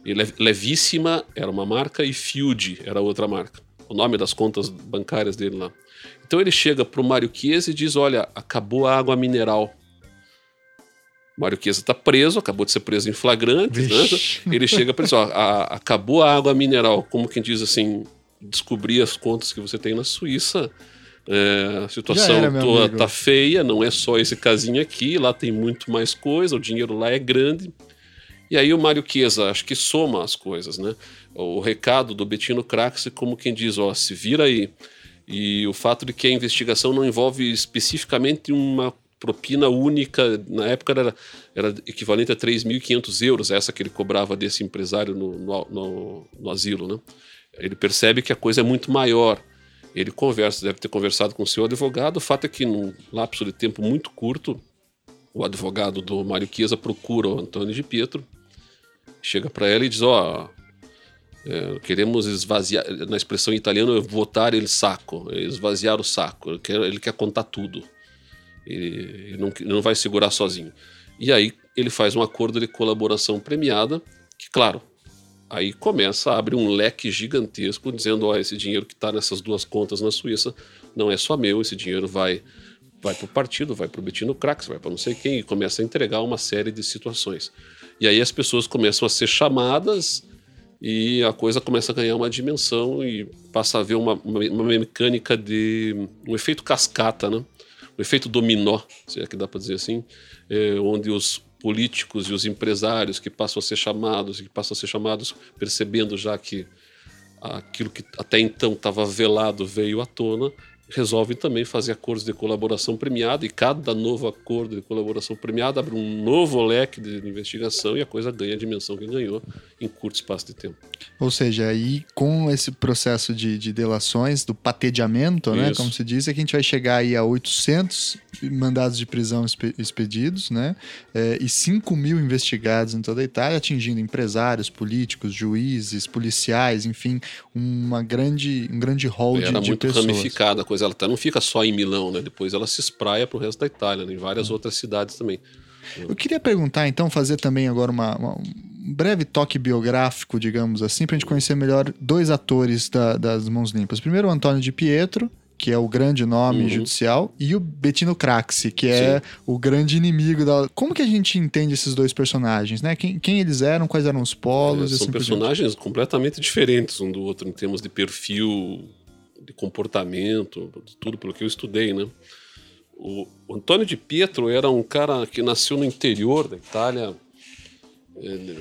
E Levíssima era uma marca e Field era outra marca. O nome das contas bancárias dele lá. Então ele chega pro Mário Chiesa e diz: Olha, acabou a água mineral. Mário Chiesa está preso, acabou de ser preso em flagrante. Né? Ele chega para ele: ó, a, acabou a água mineral. Como quem diz assim, descobrir as contas que você tem na Suíça. É, a situação era, toda tá feia, não é só esse casinho aqui, lá tem muito mais coisa, o dinheiro lá é grande. E aí o Mário Chiesa, acho que soma as coisas, né? O recado do Bettino Craxi, como quem diz, ó, se vira aí. E o fato de que a investigação não envolve especificamente uma propina única, na época era, era equivalente a 3.500 euros, essa que ele cobrava desse empresário no, no, no, no asilo, né? Ele percebe que a coisa é muito maior. Ele conversa, deve ter conversado com o seu advogado. O fato é que, num lapso de tempo muito curto, o advogado do Mário Chiesa procura o Antônio de Pietro chega para ela e diz: Ó, é, queremos esvaziar, na expressão italiana, votar ele saco, esvaziar o saco. Ele quer, ele quer contar tudo. Ele, ele, não, ele não vai segurar sozinho. E aí ele faz um acordo de colaboração premiada, que, claro, aí começa a abrir um leque gigantesco, dizendo: ó, esse dinheiro que está nessas duas contas na Suíça não é só meu, esse dinheiro vai vai para o partido, vai para o Betino Crax, vai para não sei quem, e começa a entregar uma série de situações. E aí as pessoas começam a ser chamadas e a coisa começa a ganhar uma dimensão e passa a haver uma, uma, uma mecânica de um efeito cascata, né? um efeito dominó, se é que dá para dizer assim, é, onde os políticos e os empresários que passam a ser chamados e que passam a ser chamados percebendo já que aquilo que até então estava velado veio à tona, resolvem também fazer acordos de colaboração premiada e cada novo acordo de colaboração premiada abre um novo leque de investigação e a coisa ganha a dimensão que ganhou em curto espaço de tempo. Ou seja, aí com esse processo de, de delações, do patedeamento, né, como se diz, é que a gente vai chegar aí a 800 mandados de prisão expedidos, né, é, e 5 mil investigados em toda a Itália, atingindo empresários, políticos, juízes, policiais, enfim, uma grande, um grande rol de, de muito pessoas. ramificada a coisa, ela tá, não fica só em Milão, né, depois ela se espraia para o resto da Itália, né, em várias uhum. outras cidades também. Eu queria perguntar, então, fazer também agora uma, uma um breve toque biográfico, digamos assim, para a gente conhecer melhor dois atores da, das Mãos Limpas. Primeiro, o Antônio de Pietro, que é o grande nome uhum. judicial, e o Bettino Craxi, que é Sim. o grande inimigo da. Como que a gente entende esses dois personagens, né? Quem, quem eles eram, quais eram os polos? É, são assim personagens completamente diferentes um do outro em termos de perfil, de comportamento, tudo pelo que eu estudei, né? O, Antônio de Pietro era um cara que nasceu no interior da Itália,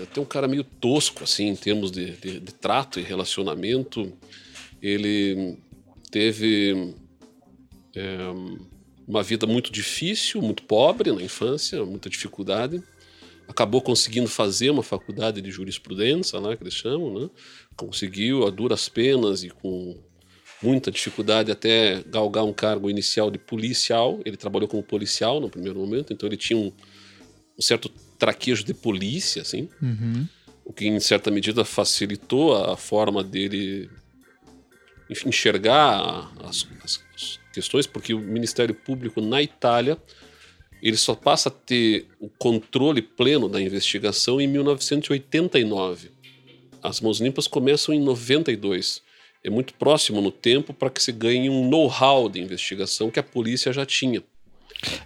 até um cara meio tosco, assim, em termos de, de, de trato e relacionamento. Ele teve é, uma vida muito difícil, muito pobre na infância, muita dificuldade. Acabou conseguindo fazer uma faculdade de jurisprudência, lá que eles chamam, né? Conseguiu a duras penas e com muita dificuldade até galgar um cargo inicial de policial. Ele trabalhou como policial no primeiro momento, então ele tinha um, um certo traquejo de polícia, assim, uhum. o que em certa medida facilitou a forma dele enxergar as, as, as questões, porque o Ministério Público na Itália ele só passa a ter o controle pleno da investigação em 1989. As mãos limpas começam em 92. É muito próximo no tempo para que se ganhe um know-how de investigação que a polícia já tinha.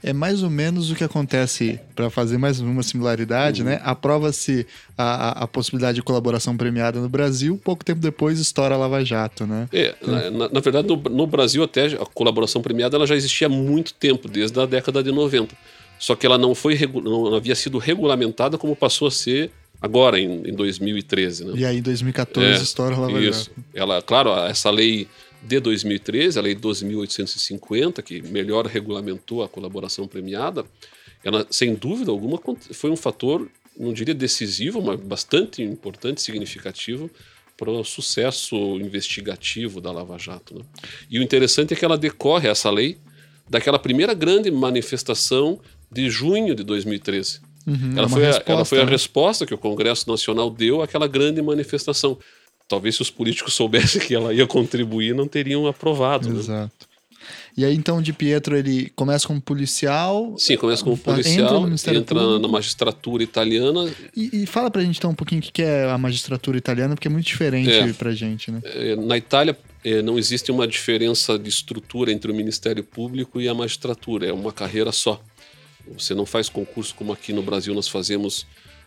É mais ou menos o que acontece, para fazer mais uma similaridade, uhum. né? Aprova-se a, a, possibilidade de colaboração premiada no Brasil, pouco tempo depois estoura a Lava Jato, né? É, na, na, verdade, no, no, Brasil até a colaboração premiada ela já existia há muito tempo, desde a década de 90. Só que ela não foi não havia sido regulamentada como passou a ser agora, em, em 2013. Né? E aí, em 2014, é, estoura a Lava isso. Jato. Ela, claro, essa lei de 2013, a Lei 12.850, que melhor regulamentou a colaboração premiada, ela, sem dúvida alguma, foi um fator, não diria decisivo, mas bastante importante, significativo para o sucesso investigativo da Lava Jato. Né? E o interessante é que ela decorre, essa lei, daquela primeira grande manifestação de junho de 2013. Uhum, ela, foi a, ela foi a né? resposta que o Congresso Nacional deu àquela grande manifestação talvez se os políticos soubessem que ela ia contribuir, não teriam aprovado. Né? Exato. Né? E aí, então, de Pietro, ele começa como policial. Sim, começa como policial, entra, entra na magistratura italiana. E, e, fala pra gente, então, um pouquinho o que é a magistratura italiana, porque é muito diferente é, pra gente, né? É, na Itália, é, não existe uma diferença de estrutura entre o Ministério Público e a magistratura, é uma carreira só. Você não faz concurso como aqui no Brasil nós fazemos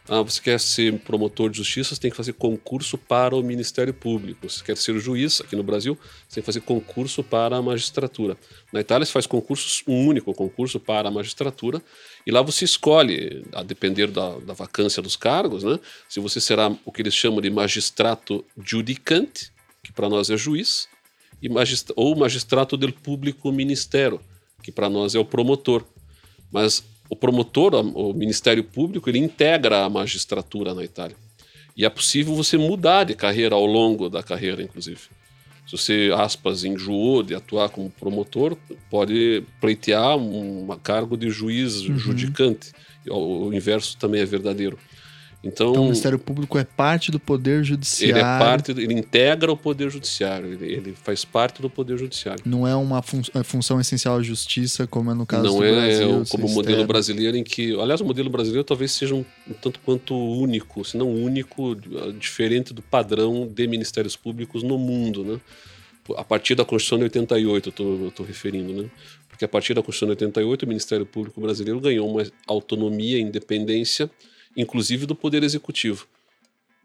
ah, você quer ser promotor de justiça, você tem que fazer concurso para o Ministério Público. Você quer ser juiz, aqui no Brasil, você tem que fazer concurso para a magistratura. Na Itália, você faz concurso, um único concurso para a magistratura, e lá você escolhe, a depender da, da vacância dos cargos, né, se você será o que eles chamam de magistrato judicante, que para nós é juiz, e magistra ou magistrato del público ministério, que para nós é o promotor. Mas o promotor, o Ministério Público, ele integra a magistratura na Itália. E é possível você mudar de carreira ao longo da carreira, inclusive. Se você, aspas, enjoou de atuar como promotor, pode pleitear um cargo de juiz uhum. judicante. O, o inverso também é verdadeiro. Então, então, o Ministério Público é parte do Poder Judiciário. Ele é parte, ele integra o Poder Judiciário, ele, ele faz parte do Poder Judiciário. Não é uma fun é função essencial à justiça, como é no caso Não do é, Brasil. Não é como o modelo brasileiro, em que, aliás, o modelo brasileiro talvez seja um, um tanto quanto único, se não único, diferente do padrão de ministérios públicos no mundo, né? A partir da Constituição de 88, eu estou referindo, né? Porque a partir da Constituição de 88, o Ministério Público brasileiro ganhou uma autonomia independência inclusive do Poder Executivo.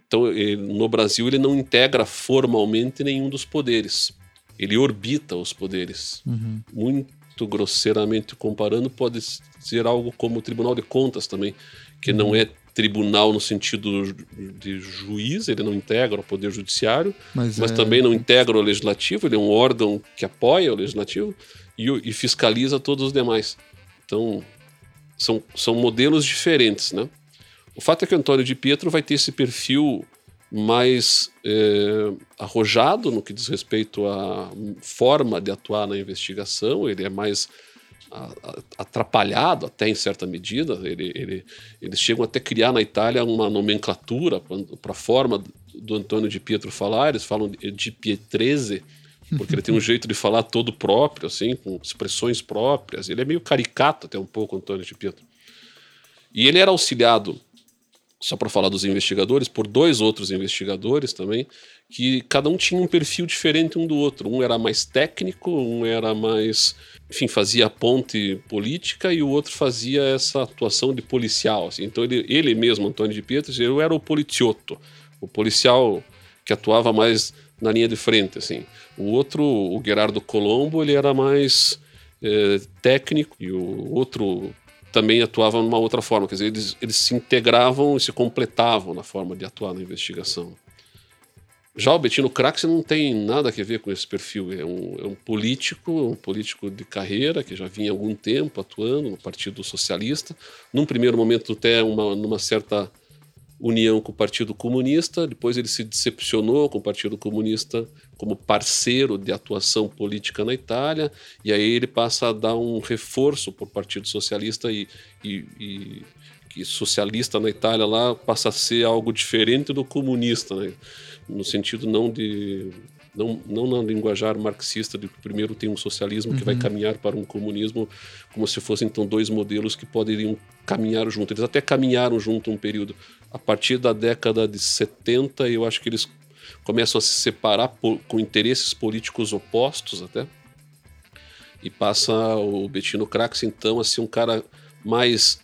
Então, ele, no Brasil, ele não integra formalmente nenhum dos poderes. Ele orbita os poderes. Uhum. Muito grosseiramente comparando, pode ser algo como o Tribunal de Contas também, que uhum. não é tribunal no sentido de juiz, ele não integra o poder judiciário, mas, mas é... também não integra o legislativo, ele é um órgão que apoia o legislativo e, e fiscaliza todos os demais. Então, são, são modelos diferentes, né? O fato é que o Antônio de Pietro vai ter esse perfil mais é, arrojado no que diz respeito à forma de atuar na investigação, ele é mais atrapalhado até em certa medida. Ele, ele, eles chegam até a criar na Itália uma nomenclatura para a forma do Antônio de Pietro falar, eles falam de Pietrese, porque ele tem um *laughs* jeito de falar todo próprio, assim, com expressões próprias. Ele é meio caricato até um pouco, Antônio de Pietro. E ele era auxiliado só para falar dos investigadores, por dois outros investigadores também, que cada um tinha um perfil diferente um do outro. Um era mais técnico, um era mais, enfim, fazia a ponte política e o outro fazia essa atuação de policial. Assim. Então ele, ele mesmo, Antônio de Pietro, eu era o policiotto, o policial que atuava mais na linha de frente. Assim. O outro, o Gerardo Colombo, ele era mais é, técnico e o outro também atuavam numa outra forma, quer dizer, eles, eles se integravam e se completavam na forma de atuar na investigação. Já o Bettino Crax não tem nada a ver com esse perfil, é um, é um político, um político de carreira que já vinha há algum tempo atuando no Partido Socialista, num primeiro momento até uma, numa certa união com o Partido Comunista, depois ele se decepcionou com o Partido Comunista como parceiro de atuação política na Itália, e aí ele passa a dar um reforço para o Partido Socialista e, e, e que socialista na Itália lá passa a ser algo diferente do comunista, né? no sentido não de não, não na linguajar marxista de que primeiro tem um socialismo uhum. que vai uhum. caminhar para um comunismo como se fossem então dois modelos que poderiam caminhar junto. Eles até caminharam junto um período. A partir da década de 70, eu acho que eles começam a se separar por, com interesses políticos opostos até. e passa o Bettino Crax, então, assim, um cara mais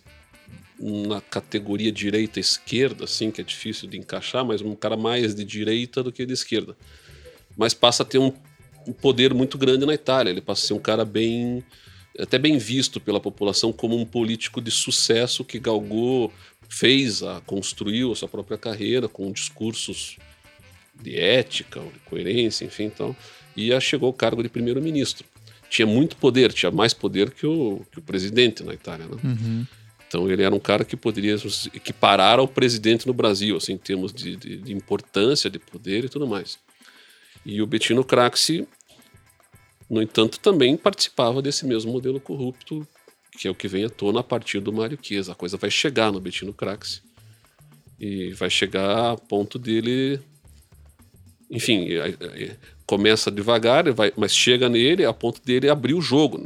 na categoria direita-esquerda, assim, que é difícil de encaixar, mas um cara mais de direita do que de esquerda. Mas passa a ter um, um poder muito grande na Itália. Ele passa a ser um cara bem até bem visto pela população como um político de sucesso que galgou, fez, a, construiu a sua própria carreira com discursos de ética, de coerência, enfim, então, e chegou ao cargo de primeiro-ministro. Tinha muito poder, tinha mais poder que o, que o presidente na Itália, né? Uhum. Então ele era um cara que poderia equiparar ao presidente no Brasil, assim, em termos de, de, de importância, de poder e tudo mais. E o Bettino Craxi no entanto, também participava desse mesmo modelo corrupto, que é o que vem à tona a partir do Mário Chiesa. A coisa vai chegar no Bettino Craxi e vai chegar a ponto dele. Enfim, começa devagar, vai, mas chega nele a ponto dele abrir o jogo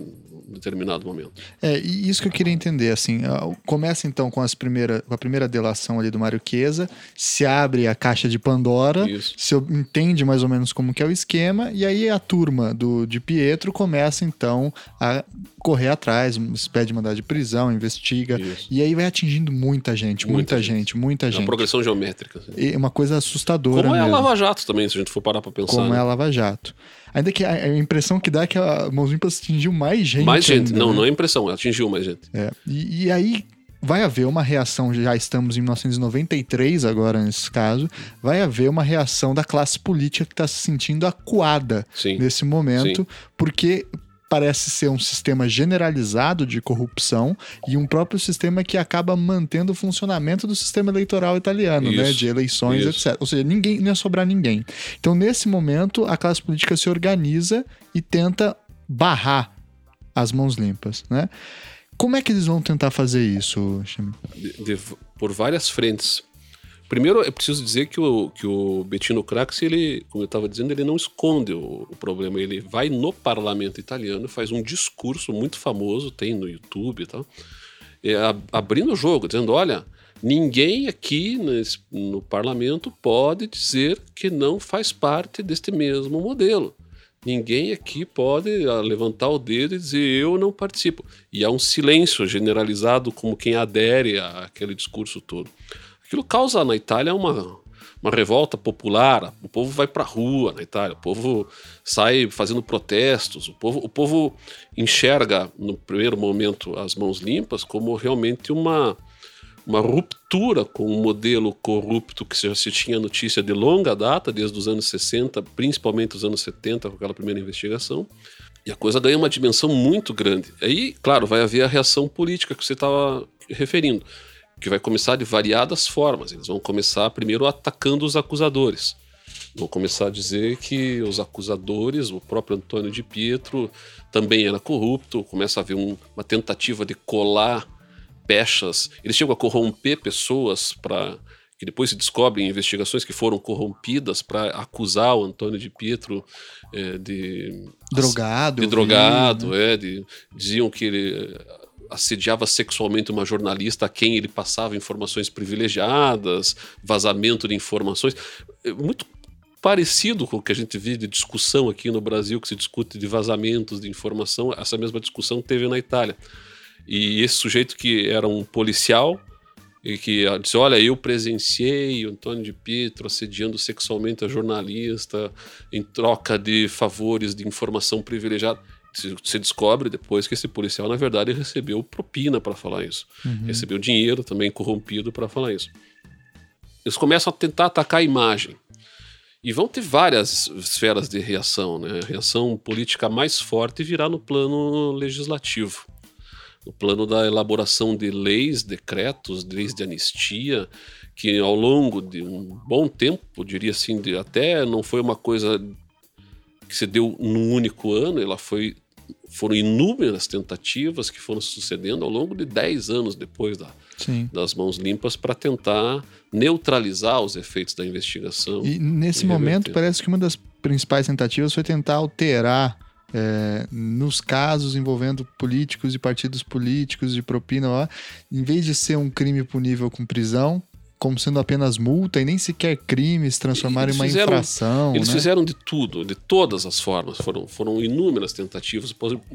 determinado momento. É, e isso que eu queria entender, assim, começa então com, as primeira, com a primeira delação ali do Mário Chiesa, se abre a caixa de Pandora, isso. se entende mais ou menos como que é o esquema, e aí a turma do, de Pietro começa então a correr atrás, pede mandar de prisão, investiga, isso. e aí vai atingindo muita gente, muita, muita gente, gente, muita é gente. Uma progressão geométrica. Assim. E uma coisa assustadora Como mesmo. é a Lava Jato também, se a gente for parar pra pensar. Como né? é a Lava Jato. Ainda que a, impressão que dá é que a Mãos Limpas atingiu mais gente. Mais gente, ainda, não, né? não é impressão, atingiu mais gente. É. E, e, aí vai haver uma reação, já estamos em 1993 agora nesse caso, vai haver uma reação da classe política que está se sentindo acuada Sim. nesse momento, Sim. porque parece ser um sistema generalizado de corrupção e um próprio sistema que acaba mantendo o funcionamento do sistema eleitoral italiano, né? De eleições, isso. etc. Ou seja, ninguém não ia sobrar ninguém. Então, nesse momento, a classe política se organiza e tenta barrar as mãos limpas, né? Como é que eles vão tentar fazer isso, por várias frentes. Primeiro, é preciso dizer que o, que o Bettino Craxi, ele, como eu estava dizendo, ele não esconde o, o, problema. Ele vai no parlamento italiano, faz um discurso muito famoso, tem no YouTube e tal, é, abrindo o jogo, dizendo: olha, ninguém aqui nesse, no parlamento pode dizer que não faz parte deste mesmo modelo. Ninguém aqui pode ah, levantar o dedo e dizer eu não participo. E há um silêncio generalizado como quem adere àquele discurso todo. Aquilo causa na Itália uma, uma revolta popular. O povo vai para a rua na Itália, o povo sai fazendo protestos, o povo, o povo enxerga no primeiro momento as mãos limpas como realmente uma, uma ruptura com o modelo corrupto que já se tinha notícia de longa data, desde os anos 60, principalmente os anos 70, com aquela primeira investigação. E a coisa ganha uma dimensão muito grande. Aí, claro, vai haver a reação política que você estava referindo que vai começar de variadas formas. Eles vão começar primeiro atacando os acusadores. Vão começar a dizer que os acusadores, o próprio Antônio de Pietro, também era corrupto. Começa a haver um, uma tentativa de colar pechas. Eles chegam a corromper pessoas para que depois se descobrem investigações que foram corrompidas para acusar o Antônio de Pietro é, de drogado, de drogado, vi, né? é, de, diziam que ele assediava sexualmente uma jornalista a quem ele passava informações privilegiadas, vazamento de informações. É muito parecido com o que a gente vê de discussão aqui no Brasil, que se discute de vazamentos de informação, essa mesma discussão teve na Itália. E esse sujeito que era um policial e que disse: Olha, eu presenciei o Antônio de Pietro assediando sexualmente a jornalista em troca de favores de informação privilegiada se descobre depois que esse policial, na verdade, recebeu propina para falar isso. Uhum. Recebeu dinheiro também corrompido para falar isso. Eles começam a tentar atacar a imagem. E vão ter várias esferas de reação. Né? A reação política mais forte virá no plano legislativo. No plano da elaboração de leis, decretos, leis de anistia, que ao longo de um bom tempo, diria assim, de, até não foi uma coisa que se deu num único ano, ela foi foram inúmeras tentativas que foram sucedendo ao longo de 10 anos depois da, das mãos limpas para tentar neutralizar os efeitos da investigação. E nesse e momento parece que uma das principais tentativas foi tentar alterar é, nos casos envolvendo políticos e partidos políticos de propina, ó, em vez de ser um crime punível com prisão, como sendo apenas multa e nem sequer crime, se transformar em uma fizeram, infração. Eles né? fizeram de tudo, de todas as formas. Foram, foram inúmeras tentativas.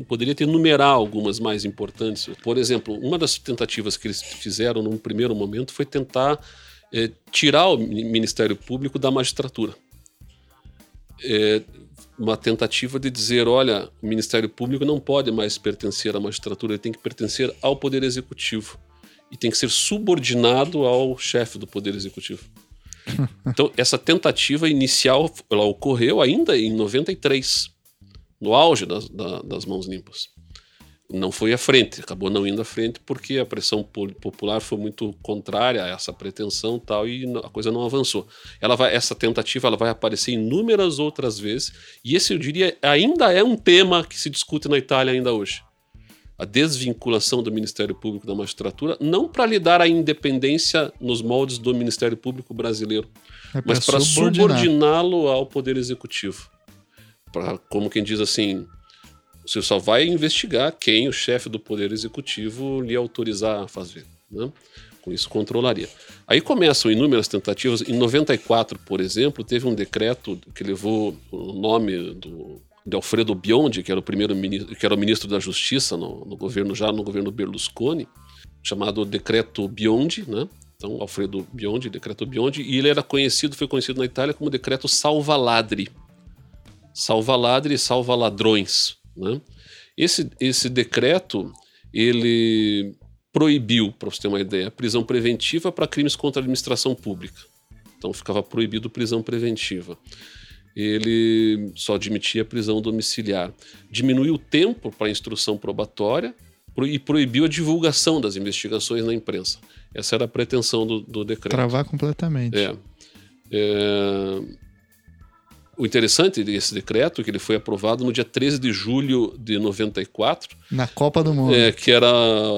Poderia ter enumerar algumas mais importantes. Por exemplo, uma das tentativas que eles fizeram num primeiro momento foi tentar é, tirar o Ministério Público da magistratura. É, uma tentativa de dizer, olha, o Ministério Público não pode mais pertencer à magistratura, ele tem que pertencer ao Poder Executivo e tem que ser subordinado ao chefe do Poder Executivo. *laughs* Então, essa tentativa inicial ela ocorreu ainda em 93, no auge das, das mãos limpas não foi à frente, acabou não indo à frente porque a pressão popular foi muito contrária a essa pretensão tal e a coisa não avançou. Ela vai, essa tentativa ela vai aparecer inúmeras outras vezes e esse eu diria ainda é um tema que se discute na Itália ainda hoje. A desvinculação do Ministério Público da magistratura, não para lhe dar a independência nos moldes do Ministério Público brasileiro, é mas para subordiná-lo ao Poder Executivo. Pra, como quem diz assim, você só vai investigar quem o chefe do Poder Executivo lhe autorizar a fazer. Né? Com isso, controlaria. Aí começam inúmeras tentativas. Em 94, por exemplo, teve um decreto que levou o nome do, de Alfredo Biondi, que era o primeiro ministro, que era o ministro da Justiça no, no governo já no governo Berlusconi, chamado Decreto Biondi, né? Então, Alfredo Biondi, Decreto Biondi, e ele era conhecido, foi conhecido na Itália como Decreto Salva Ladri. Salva Ladri e Salva Ladrões. Né? Esse, esse decreto ele proibiu, para você ter uma ideia, prisão preventiva para crimes contra a administração pública. Então ficava proibido prisão preventiva. Ele só admitia prisão domiciliar. Diminuiu o tempo para a instrução probatória e proibiu a divulgação das investigações na imprensa. Essa era a pretensão do, do decreto. Travar completamente. É. é o interessante desse decreto é que ele foi aprovado no dia 13 de julho de 94. Na Copa do Mundo. É, que era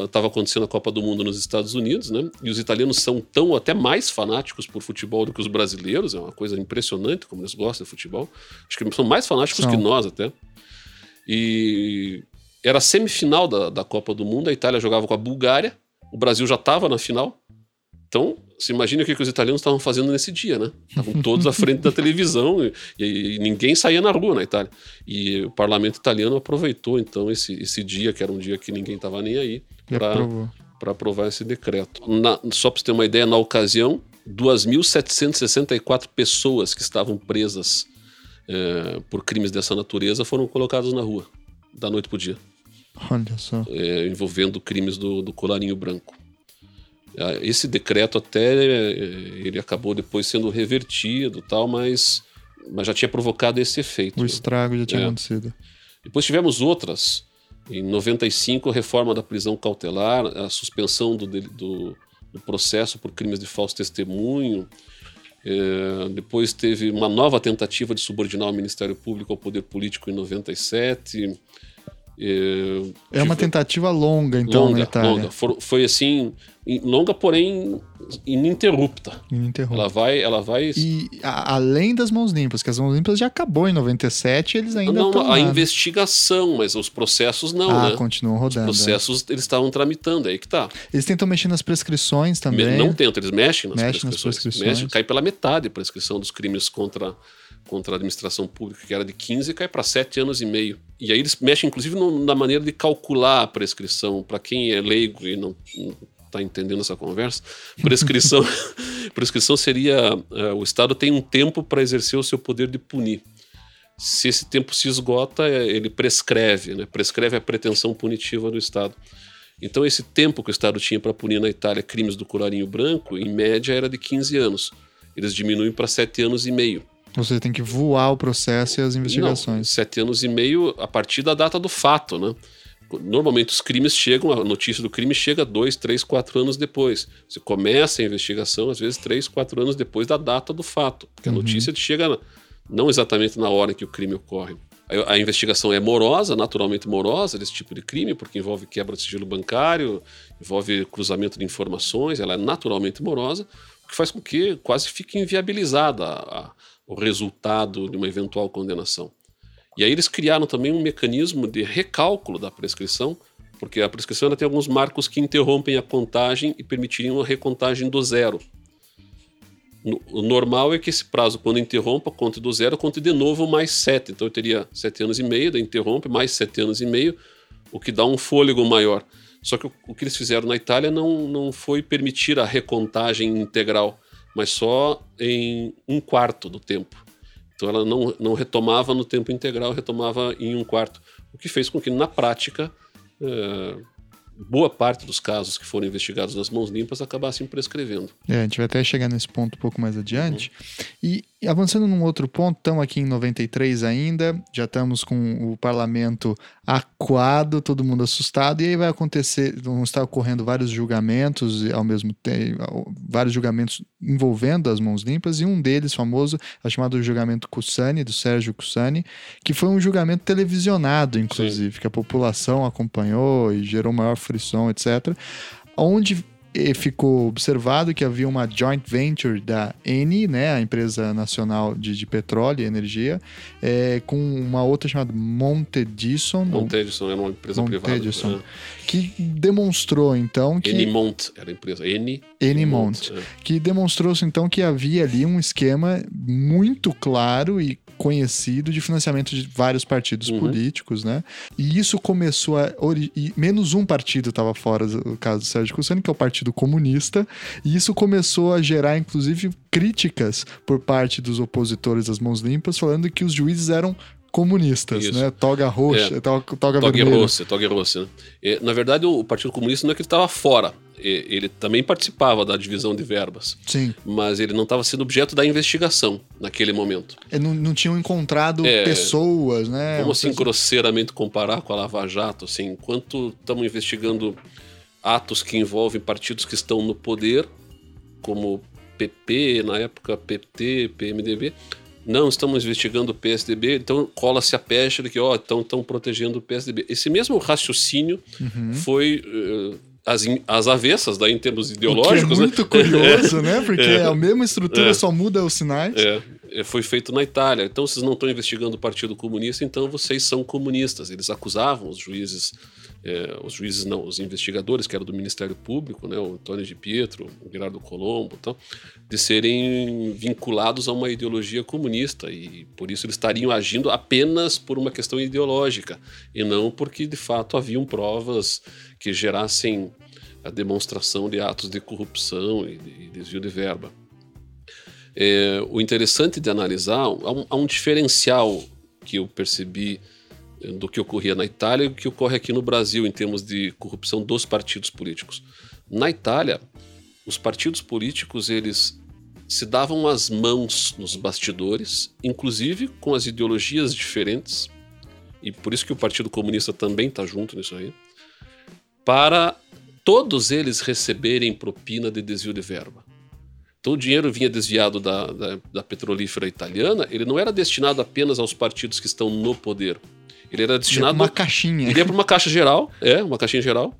estava acontecendo a Copa do Mundo nos Estados Unidos, né? E os italianos são tão até mais fanáticos por futebol do que os brasileiros, é uma coisa impressionante como eles gostam de futebol. Acho que são mais fanáticos são. que nós até. E era a semifinal da, da Copa do Mundo, a Itália jogava com a Bulgária, o Brasil já estava na final. Então, você imagina o que, que os italianos estavam fazendo nesse dia, né? Estavam todos à frente da televisão e, e, ninguém saía na rua na Itália. E o parlamento italiano aproveitou, então, esse, esse dia, que era um dia que ninguém estava nem aí, para aprovar esse decreto. Na, só para você ter uma ideia, na ocasião, 2.764 pessoas que estavam presas é, por crimes dessa natureza foram colocadas na rua, da noite para o dia. Olha só. É, envolvendo crimes do, do colarinho branco. Ah, esse decreto até eh, ele acabou depois sendo revertido, tal, mas, mas já tinha provocado esse efeito. O estrago já tinha é. acontecido. Depois tivemos outras. Em 95, a reforma da prisão cautelar, a suspensão do, do, do processo por crimes de falso testemunho. É, depois teve uma nova tentativa de subordinar o Ministério Público ao poder político em 97. É, é uma tentativa longa, então, longa, na Itália. Longa. For, foi assim, longa, porém ininterrupta. Ininterrupta. Ela vai, ela vai. E a, além das mãos limpas, que as mãos limpas já acabou em 97, eles ainda não, estão. A investigação, mas os processos não, ah, né? continuam rodando. Os processos é. eles estavam tramitando, é aí que tá. Eles tentam mexer nas prescrições também. Não tentam, eles mexem nas mexem prescrições. Nas prescrições. Mexe, cai pela metade a prescrição dos crimes contra contra a administração pública, que era de 15, cai para 7 anos e meio. E aí eles mexem, inclusive, no, na maneira de calcular a prescrição. Para quem é leigo e não está entendendo essa conversa, prescrição, *laughs* *laughs* prescrição seria uh, o Estado tem um tempo para exercer o seu poder de punir. Se esse tempo se esgota, é, ele prescreve, né? prescreve a pretensão punitiva do Estado. Então, esse tempo que o Estado tinha para punir na Itália crimes do colarinho branco, em média, era de 15 anos. Eles diminuem para 7 anos e meio. Você tem que voar o processo e as investigações. Não, sete anos e meio a partir da data do fato, né? Normalmente os crimes chegam, a notícia do crime chega dois, três, quatro anos depois. Você começa a investigação, às vezes, três, quatro anos depois da data do fato. Porque a uhum. notícia chega não exatamente na hora em que o crime ocorre. A, a investigação é morosa, naturalmente morosa, desse tipo de crime, porque envolve quebra de sigilo bancário, envolve cruzamento de informações, ela é naturalmente morosa, o que faz com que quase fique inviabilizada a, o resultado de uma eventual condenação. E aí eles criaram também um mecanismo de recálculo da prescrição, porque a prescrição tem alguns marcos que interrompem a contagem e permitiriam a recontagem do zero. o normal é que esse prazo, quando interrompa, conte do zero, conte de novo mais sete. Então eu teria sete anos e meio, daí interrompe, mais sete anos e meio, o que dá um fôlego maior. Só que o, o que eles fizeram na Itália não, não foi permitir a recontagem integral, mas só em um quarto do tempo. Então ela não, não retomava no tempo integral, retomava em um quarto. O que fez com que, na prática, é, boa parte dos casos que foram investigados nas mãos limpas acabassem prescrevendo. É, a gente vai até chegar nesse ponto um pouco mais adiante. Uhum. E, e, avançando num outro ponto, estamos aqui em 93 ainda, já estamos com o parlamento aquado, todo mundo assustado, e aí vai acontecer, vão estar ocorrendo vários julgamentos ao mesmo tempo, vários julgamentos envolvendo as mãos limpas, e um deles, famoso, é chamado julgamento Cussani, do Sérgio Cussani, que foi um julgamento televisionado, inclusive, Sim. que a população acompanhou e gerou maior frição, etc. Onde ficou observado que havia uma joint venture da Eni, né, a empresa nacional de, de petróleo e energia, é, com uma outra chamada Montedison. Montedison era uma empresa Montedison, privada. É. Que demonstrou, então, que... Enimont era a empresa. Eni... Enimont. É. Que demonstrou-se, então, que havia ali um esquema muito claro e conhecido de financiamento de vários partidos uhum. políticos, né? E isso começou a. E menos um partido estava fora do caso do Sérgio Cussani, que é o Partido Comunista, e isso começou a gerar, inclusive, críticas por parte dos opositores das mãos limpas, falando que os juízes eram comunistas, Isso. né? Toga roxa, é. toga, toga toga roxa, toga roxa. Né? Na verdade, o Partido Comunista não é que ele estava fora, ele também participava da divisão de verbas. Sim. Mas ele não estava sendo objeto da investigação naquele momento. Ele não, não tinham encontrado é, pessoas, né? Vamos assim, grosseiramente comparar com a Lava Jato, assim, enquanto estamos investigando atos que envolvem partidos que estão no poder, como PP, na época PT, PMDB, não estamos investigando o PSDB, então cola-se a peste de que, ó, estão protegendo o PSDB. Esse mesmo raciocínio uhum. foi uh, as, as avessas, daí, em termos ideológicos. O *laughs* é muito né? curioso, né? Porque é. a mesma estrutura é. só muda os sinais. É. é. Foi feito na Itália. Então, vocês não estão investigando o Partido Comunista, então vocês são comunistas. Eles acusavam os juízes é, os juízes não, os investigadores, que eram do Ministério Público, né, o Antônio de Pietro, o Gerardo Colombo, então, de serem vinculados a uma ideologia comunista e por isso eles estariam agindo apenas por uma questão ideológica e não porque de fato haviam provas que gerassem a demonstração de atos de corrupção e de, de desvio de verba. É, o interessante de analisar, há um, há um diferencial que eu percebi do que ocorria na Itália e o que ocorre aqui no Brasil em termos de corrupção dos partidos políticos. Na Itália, os partidos políticos eles se davam as mãos nos bastidores, inclusive com as ideologias diferentes, e por isso que o Partido Comunista também está junto nisso aí, para todos eles receberem propina de desvio de verba. Então o dinheiro vinha desviado da, da, da petrolífera italiana, ele não era destinado apenas aos partidos que estão no poder, ele era destinado. Uma caixinha. Ele ia para uma caixa geral, é, uma caixinha geral.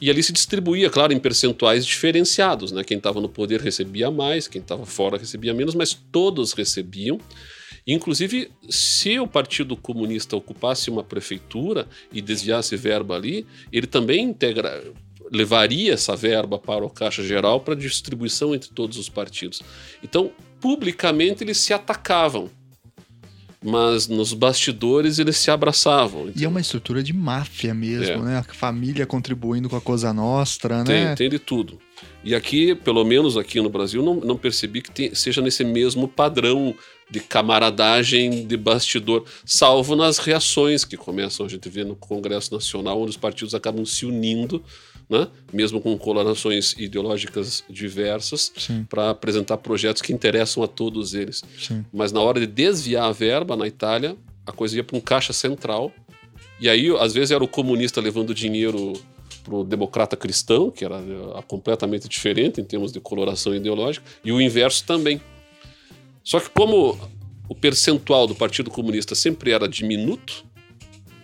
E ali se distribuía, claro, em percentuais diferenciados, né? Quem estava no poder recebia mais, quem estava fora recebia menos, mas todos recebiam. Inclusive, se o Partido Comunista ocupasse uma prefeitura e desviasse verba ali, ele também integra, levaria essa verba para o Caixa Geral para distribuição entre todos os partidos. Então, publicamente, eles se atacavam mas nos bastidores eles se abraçavam. Então. E é uma estrutura de máfia mesmo, é. né? A família contribuindo com a Cosa Nostra, tem, né? Tem de tudo. E aqui, pelo menos aqui no Brasil, não, não percebi que tem, seja nesse mesmo padrão de camaradagem de bastidor, salvo nas reações que começam a gente ver no Congresso Nacional, onde os partidos acabam se unindo né? mesmo com colorações ideológicas diversas, para apresentar projetos que interessam a todos eles. Sim. Mas na hora de desviar a verba na Itália, a coisa ia para um caixa central, e aí às vezes era o comunista levando dinheiro para o democrata cristão, que era eh, completamente diferente em termos de coloração ideológica, e o inverso também. Só que como o percentual do Partido Comunista sempre era diminuto,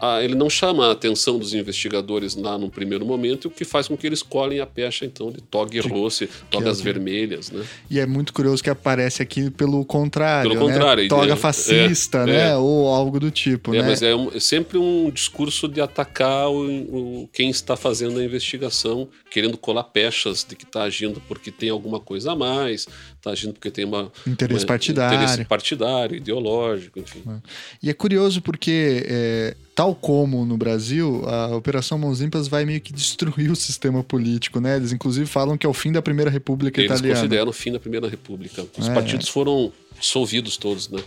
ah, ele não chama a atenção dos investigadores lá no primeiro momento, o que faz com que eles colhem a pecha, então, de togue rosse, togas é vermelhas, né? E é muito curioso que aparece aqui pelo contrário, pelo né? contrário, toga é, fascista, é, né? É. Ou algo do tipo, é, né? Mas é, um, é, sempre um discurso de atacar o, o, quem está fazendo a investigação, querendo colar pechas de que está agindo porque tem alguma coisa a mais, está agindo porque tem uma interesse uma, partidário, interesse partidário, ideológico, enfim. É. E é curioso porque é, tal como no Brasil, a Operação Mãos Limpas vai meio que destruir o sistema político, né? Eles inclusive falam que é o fim da Primeira República Eles Italiana. Eles consideram o fim da Primeira República. Os é. partidos foram dissolvidos todos, né?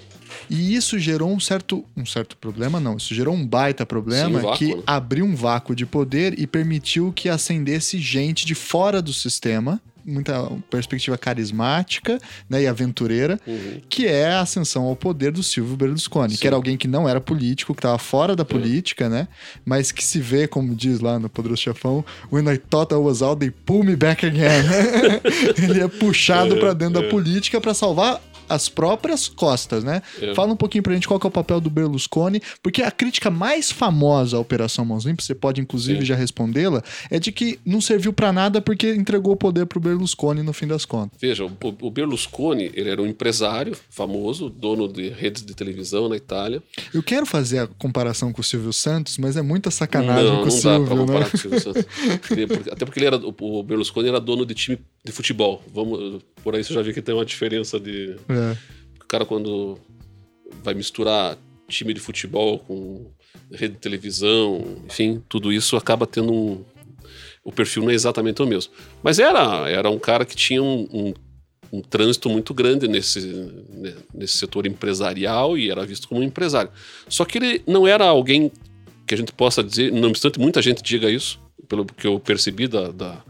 E isso gerou um certo, um certo problema, não. Isso gerou um baita problema Sim, um vácuo, que né? abriu um vácuo de poder e permitiu que ascendesse gente de fora do sistema muita perspectiva carismática né, e aventureira, uhum. que é a ascensão ao poder do Silvio Berlusconi, Sim. que era alguém que não era político, que estava fora da política, né? Mas que se vê, como diz lá no Poderoso Chefão, when I thought I was out, they pull me back again. *laughs* Ele é puxado é, para dentro é. da política para salvar as próprias costas, né? É. Fala um pouquinho pra gente qual é o papel do Berlusconi, porque a crítica mais famosa à Operação Mãos Limpas, você pode inclusive Sim. já respondê-la, é de que não serviu para nada porque entregou o poder pro Berlusconi no fim das contas. Veja, o Berlusconi, ele era um empresário famoso, dono de redes de televisão na Itália. Eu quero fazer a comparação com o Silvio Santos, mas é muita sacanagem não, com o Silvio, dá pra comparar né? com o Silvio Santos. *laughs* Até porque ele era, o Berlusconi era dono de time de futebol. Vamos, por aí você já viu que tem uma diferença de. É. O cara, quando vai misturar time de futebol com rede de televisão, enfim, tudo isso acaba tendo um. O perfil não é exatamente o mesmo. Mas era, era um cara que tinha um, um, um trânsito muito grande nesse, né, nesse setor empresarial e era visto como um empresário. Só que ele não era alguém que a gente possa dizer, não obstante muita gente diga isso, pelo que eu percebi da, da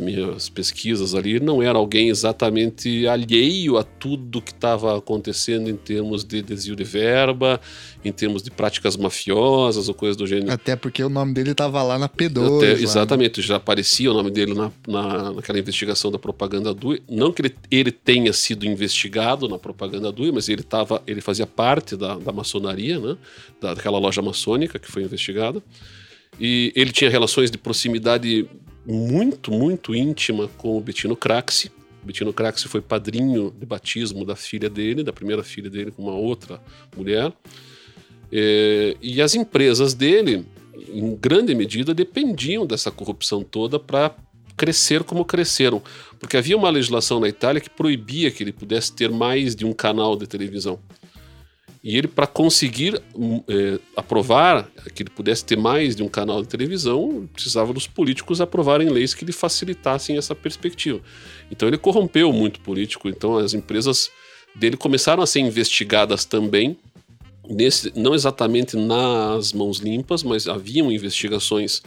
minhas pesquisas ali, não era alguém exatamente alheio a tudo que estava acontecendo em termos de desvio de verba, em termos de práticas mafiosas ou coisas do gênero. Até porque o nome dele estava lá na P2. Até, né? exatamente, já aparecia o nome dele na, na, naquela investigação da propaganda do Não que ele, ele tenha sido investigado na propaganda do mas ele, tava, ele fazia parte da, da maçonaria, né? daquela loja maçônica que foi investigada. E ele tinha relações de proximidade muito, muito íntima com o Bettino Craxi. O Bettino Craxi foi padrinho de batismo da filha dele, da primeira filha dele com uma outra mulher. É, e as empresas dele, em grande medida, dependiam dessa corrupção toda para crescer como cresceram. Porque havia uma legislação na Itália que proibia que ele pudesse ter mais de um canal de televisão. E ele, para conseguir hum, é, aprovar que ele pudesse ter mais de um canal de televisão, precisava dos políticos aprovarem leis que lhe facilitassem essa perspectiva. Então ele corrompeu muito político. Então as empresas dele começaram a ser investigadas também, nesse, não exatamente nas mãos limpas, mas haviam investigações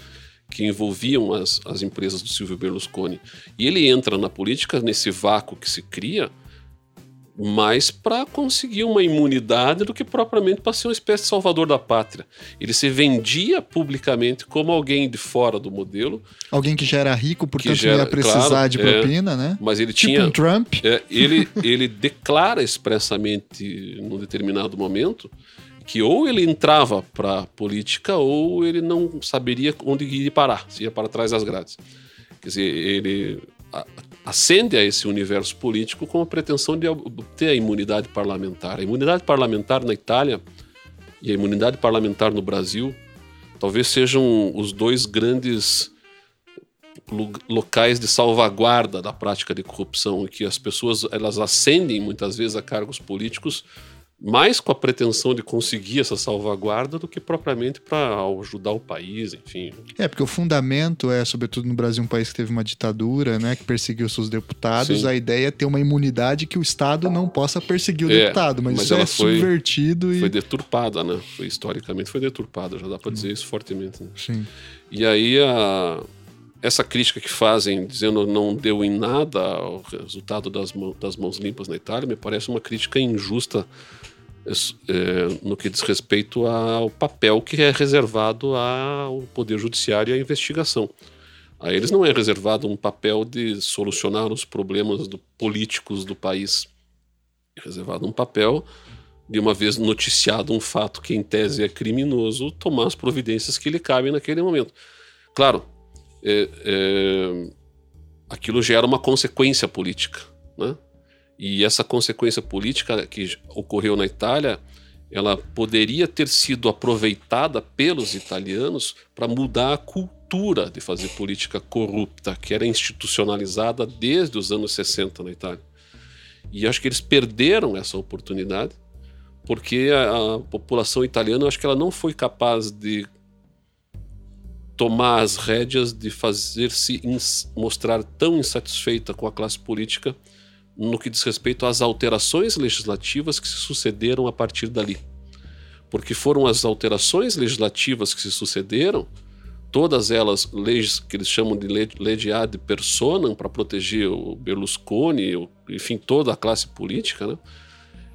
que envolviam as, as empresas do Silvio Berlusconi. E ele entra na política nesse vácuo que se cria mais para conseguir uma imunidade do que propriamente para ser uma espécie de salvador da pátria. Ele se vendia publicamente como alguém de fora do modelo. Alguém que já era rico, portanto já não ia precisar claro, de é, propina, é, né? Mas ele tipo tinha. Um Trump. É, ele, *laughs* ele declara expressamente, num determinado momento, que ou ele entrava para a política ou ele não saberia onde ia parar, se ia para trás das grades. Quer dizer, ele ascende a esse universo político com a pretensão de obter a imunidade parlamentar. A imunidade parlamentar na Itália e a imunidade parlamentar no Brasil talvez sejam os dois grandes locais de salvaguarda da prática de corrupção, em que as pessoas elas ascendem muitas vezes a cargos políticos mais com a pretensão de conseguir essa salvaguarda do que propriamente para ajudar o país, enfim. É, porque o fundamento é, sobretudo no Brasil, um país que teve uma ditadura, né, que perseguiu seus deputados, Sim. a ideia é ter uma imunidade que o Estado não possa perseguir o é, deputado, mas, mas isso é foi, subvertido e... Foi deturpada, né? Foi, historicamente foi deturpada, já dá para dizer isso fortemente. Né? Sim. E aí a essa crítica que fazem, dizendo não deu em nada o resultado das, mãos, das mãos limpas na Itália, me parece uma crítica injusta no que diz respeito ao papel que é reservado ao Poder Judiciário e à investigação. A eles não é reservado um papel de solucionar os problemas do, políticos do país. É reservado um papel de uma vez noticiado um fato que em tese é criminoso, tomar as providências que lhe cabem naquele momento. Claro, é, é, aquilo gera uma consequência política, né? E essa consequência política que ocorreu na Itália, ela poderia ter sido aproveitada pelos italianos para mudar a cultura de fazer política corrupta, que era institucionalizada desde os anos 60 na Itália. E acho que eles perderam essa oportunidade, porque a, a população italiana, acho que ela não foi capaz de tomar as rédeas de fazer-se mostrar tão insatisfeita com a classe política no que diz respeito às alterações legislativas que se sucederam a partir dali. Porque foram as alterações legislativas que se sucederam, todas elas leis que eles chamam de lei de ad personam para proteger o Berlusconi, enfim, toda a classe política, né?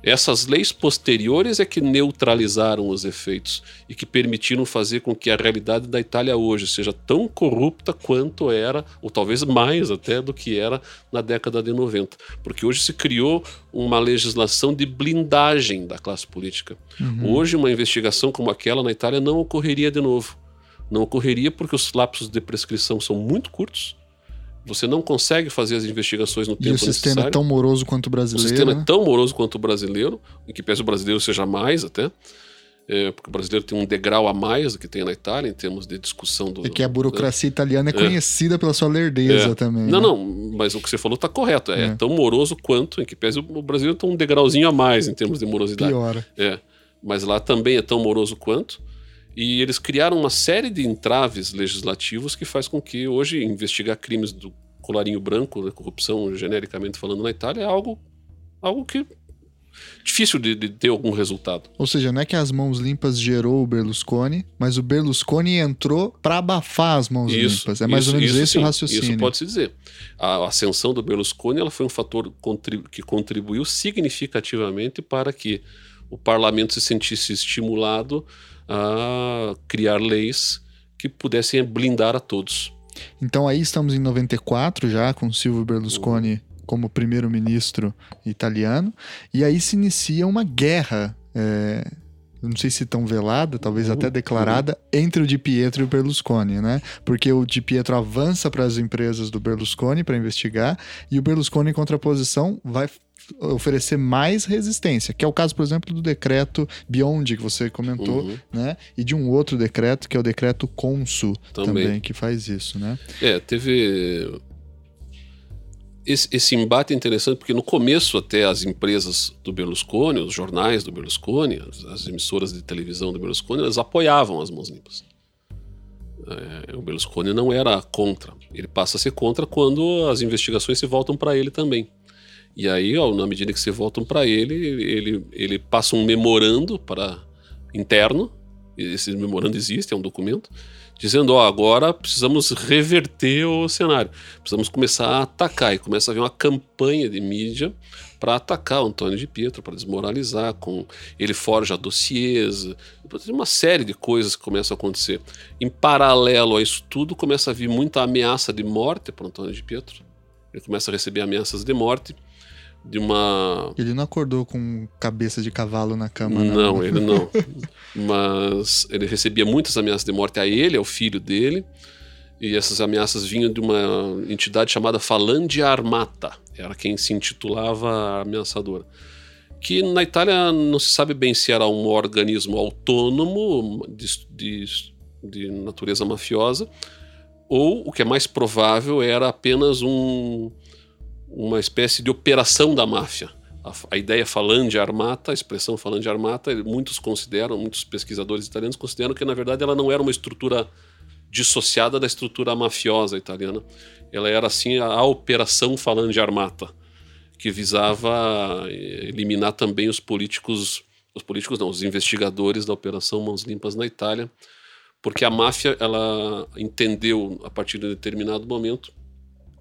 Essas leis posteriores é que neutralizaram os efeitos e que permitiram fazer com que a realidade da Itália hoje seja tão corrupta quanto era, ou talvez mais até do que era na década de 90. Porque hoje se criou uma legislação de blindagem da classe política. Uhum. Hoje, uma investigação como aquela na Itália não ocorreria de novo. Não ocorreria porque os lapsos de prescrição são muito curtos você não consegue fazer as investigações no tempo necessário. E o sistema necessário. é tão moroso quanto o brasileiro. O sistema é né? é tão moroso quanto o brasileiro, em que pese o brasileiro seja mais até. É, porque o brasileiro tem um degrau a mais do que tem na Itália em termos de discussão do. E que a burocracia italiana é, é conhecida pela sua lerdeza é. também. Não, né? não, mas o que você falou está correto. É, é, tão moroso quanto, em que pese o brasileiro tem um degrauzinho a mais em termos de morosidade. Pior. É. Mas lá também é tão moroso quanto. E eles criaram uma série de entraves legislativos que faz com que hoje investigar crimes do colarinho branco, né, corrupção genericamente falando na Itália, é algo, algo que difícil de, de, ter algum resultado. Ou seja, não é que as mãos limpas gerou o Berlusconi, mas o Berlusconi entrou para abafar as mãos isso, limpas. É mais isso, ou menos esse sim, o raciocínio. Isso pode se dizer. A ascensão do Berlusconi ela foi um fator que contribuiu significativamente para que o parlamento se sentisse estimulado a criar leis que pudessem blindar a todos. Então aí estamos em 94 já, com Silvio Berlusconi como primeiro-ministro italiano, e aí se inicia uma guerra. É, não sei se tão velada, talvez até declarada, entre o Di Pietro e o Berlusconi, né? Porque o Di Pietro avança para as empresas do Berlusconi para investigar e o Berlusconi, em contraposição, vai oferecer mais resistência, que é o caso, por exemplo, do decreto Biondi, que você comentou, uhum. né? E de um outro decreto, que é o decreto Consu, também. também, que faz isso, né? É, teve esse, esse, embate é interessante porque no começo até as empresas do Berlusconi, os jornais do Berlusconi, as, as emissoras de televisão do Berlusconi, elas apoiavam as mãos limpas. É, o Berlusconi não era contra. Ele passa a ser contra quando as investigações se voltam para ele também. E aí, ó, na medida que se voltam para ele, ele, ele passa um memorando para interno, esse memorando existe, é um documento, dizendo, ó, agora precisamos reverter o cenário, precisamos começar a atacar, e começa a haver uma campanha de mídia para atacar o Antônio de Pietro, para desmoralizar, com ele forja dossiês, uma série de coisas que começam a acontecer. Em paralelo a isso tudo, começa a vir muita ameaça de morte para Antônio de Pietro, ele começa a receber ameaças de morte, de uma. Ele não acordou com cabeça de cavalo na cama, não. Não, ele não. Mas ele recebia muitas ameaças de morte a ele, ao filho dele. E essas ameaças vinham de uma entidade chamada Falandia Armata. Era quem se intitulava ameaçadora. Que na Itália não se sabe bem se era um organismo autônomo de, de, de natureza mafiosa ou o que é mais provável era apenas um, uma espécie de operação da máfia. A, a ideia de armata, a expressão de armata, muitos consideram, muitos pesquisadores italianos consideram que na verdade ela não era uma estrutura dissociada da estrutura mafiosa italiana. Ela era assim a, a operação de armata, que visava eh, eliminar também os políticos, os políticos não, os investigadores da operação Mãos Limpas na Itália, porque a máfia ela entendeu a partir de um determinado momento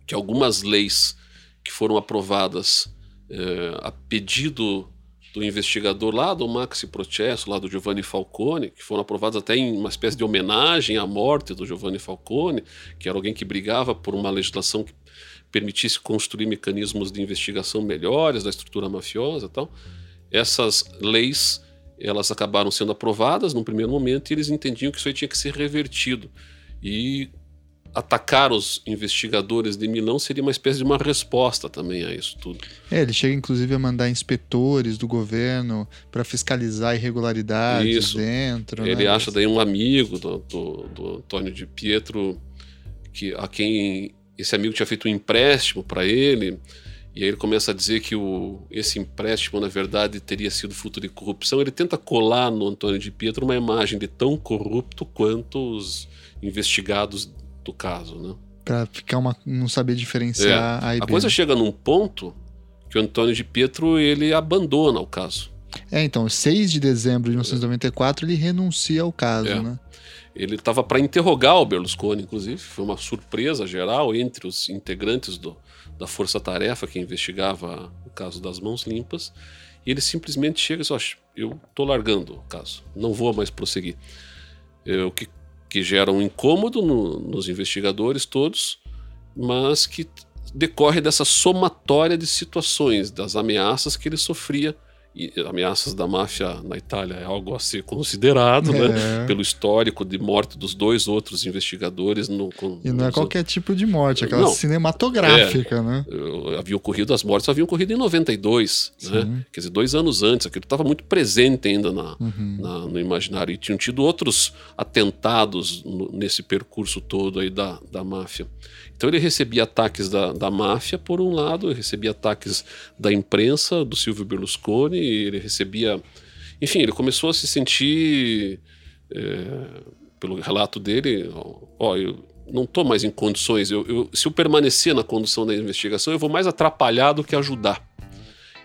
que algumas leis que foram aprovadas é, a pedido do investigador lá do Maxi Processo, lá do Giovanni Falcone, que foram aprovadas até em uma espécie de homenagem à morte do Giovanni Falcone, que era alguém que brigava por uma legislação que permitisse construir mecanismos de investigação melhores da estrutura mafiosa e tal. Essas leis elas acabaram sendo aprovadas num primeiro momento e eles entendiam que isso aí tinha que ser revertido. E atacar os investigadores de Milão seria uma espécie de uma resposta também a isso tudo. É, ele chega inclusive a mandar inspetores do governo para fiscalizar irregularidades isso. dentro. Ele né? acha daí um amigo do, do, do, Antônio de Pietro que a quem esse amigo tinha feito um empréstimo para ele E aí ele começa a dizer que o, esse empréstimo, na verdade, teria sido fruto de corrupção. Ele tenta colar no Antônio de Pietro uma imagem de tão corrupto quanto os investigados do caso, né? Pra ficar uma, não saber diferenciar É. A A coisa chega num ponto que o Antônio de Pietro ele abandona o caso. É, então, 6 de dezembro de 1994, ele renuncia ao caso, É. né? Ele estava para interrogar o Berlusconi, inclusive. Foi uma surpresa geral entre os integrantes do, da Força Tarefa que investigava o caso das mãos limpas. E ele simplesmente chega e diz: "Oxe, Eu estou largando o caso, não vou mais prosseguir. É, o que, que gera um incômodo no- nos investigadores todos, mas que decorre dessa somatória de situações, das ameaças que ele sofria. E ameaças da máfia na Itália é algo a ser considerado, né? É. pelo histórico de morte dos dois outros investigadores. No, com- E não é qualquer tipo de morte, aquela Não. cinematográfica, né? eh, havia ocorrido, as mortes haviam ocorrido em 92, né? Sim. quer dizer, dois anos antes, aquilo estava muito presente ainda na, Uhum. na- no imaginário. E tinham tido outros atentados no- nesse percurso todo aí da, da máfia. Então ele recebia ataques da, da máfia, por um lado, ele recebia ataques da imprensa, do Silvio Berlusconi, ele recebia. Enfim, ele começou a se sentir, eh, pelo relato dele, ó, eu não estou mais em condições. Eu, eu- se eu permanecer na condução da investigação, eu vou mais atrapalhar do que ajudar.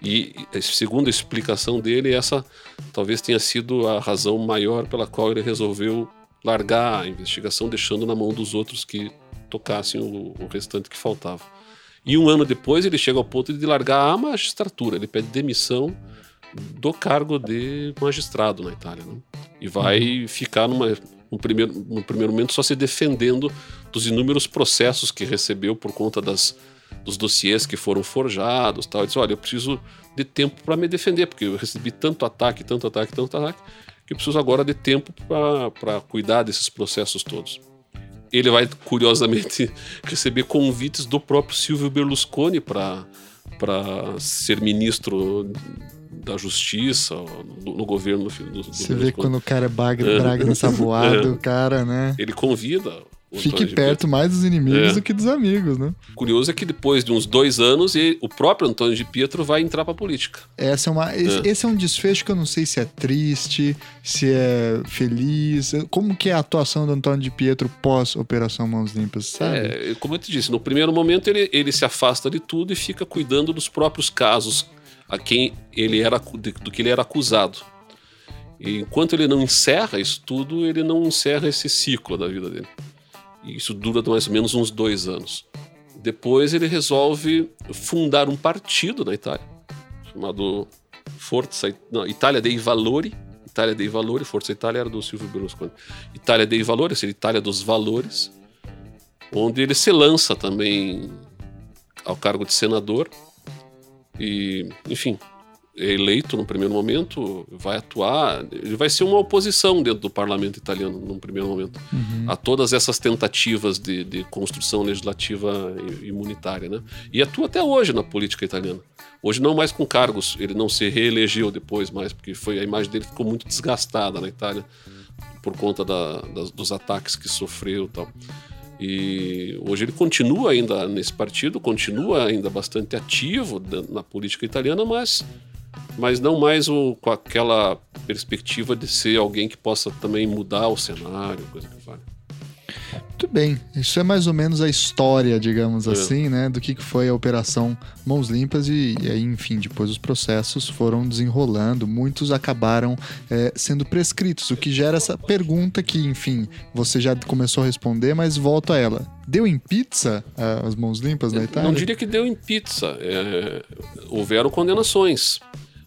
E, segundo a explicação dele, essa talvez tenha sido a razão maior pela qual ele resolveu largar a investigação, deixando na mão dos outros que tocassem o, o restante que faltava. E um ano depois ele chega ao ponto de largar a magistratura, ele pede demissão do cargo de magistrado na Itália. né? E vai ficar numa, no, primeiro, no primeiro momento só se defendendo dos inúmeros processos que recebeu por conta das, dos dossiês que foram forjados. Tal. Ele diz: Olha, eu preciso de tempo para me defender, porque eu recebi tanto ataque, tanto ataque, tanto ataque, que eu preciso agora de tempo para cuidar desses processos todos. Ele vai, curiosamente, *laughs* receber convites do próprio Silvio Berlusconi para ser ministro da Justiça no, no governo do, do Você vê quando o cara é bagre, braga ensaboado, *laughs* o cara, né? Ele convida. Fique perto mais dos inimigos É. do que dos amigos, né? Curioso é que depois de uns dois anos, ele- o próprio Antônio de Pietro vai entrar para a política. Essa é uma, esse, esse é um desfecho que eu não sei se é triste, se é feliz. Como que é a atuação do Antônio de Pietro pós Operação Mãos Limpas, sabe? É, como eu te disse, no primeiro momento ele, ele se afasta de tudo e fica cuidando dos próprios casos a quem ele era do que ele era acusado. E enquanto ele não encerra isso tudo, ele não encerra esse ciclo da vida dele. E isso dura mais ou menos uns dois anos. Depois ele resolve fundar um partido na Itália, chamado Forza não, Itália dei Valori. Itália dei Valori, Forza Itália era do Silvio Berlusconi. Itália dei Valori, seja, Itália dos Valores, onde ele se lança também ao cargo de senador e, enfim, é eleito no primeiro momento, vai atuar, ele vai ser uma oposição dentro do parlamento italiano num primeiro momento Uhum. a todas essas tentativas de, de construção legislativa imunitária, né? E atua até hoje na política italiana. Hoje não mais com cargos, ele não se reelegeu depois mais, porque foi a imagem dele ficou muito desgastada na Itália por conta da- das- dos ataques que sofreu e tal. E hoje ele continua ainda nesse partido, continua ainda bastante ativo na política italiana, mas, mas não mais o, com aquela perspectiva de ser alguém que possa também mudar o cenário, coisa que vale. Muito bem. Isso é mais ou menos a história, digamos É. assim, né? Do que foi a Operação Mãos Limpas e, e aí, enfim, depois os processos foram desenrolando. Muitos acabaram é, sendo prescritos, o que gera essa pergunta que, enfim, você já começou a responder, mas volto a ela. Deu em pizza ah, as mãos limpas na Itália? Não diria que deu em pizza. é, houveram condenações.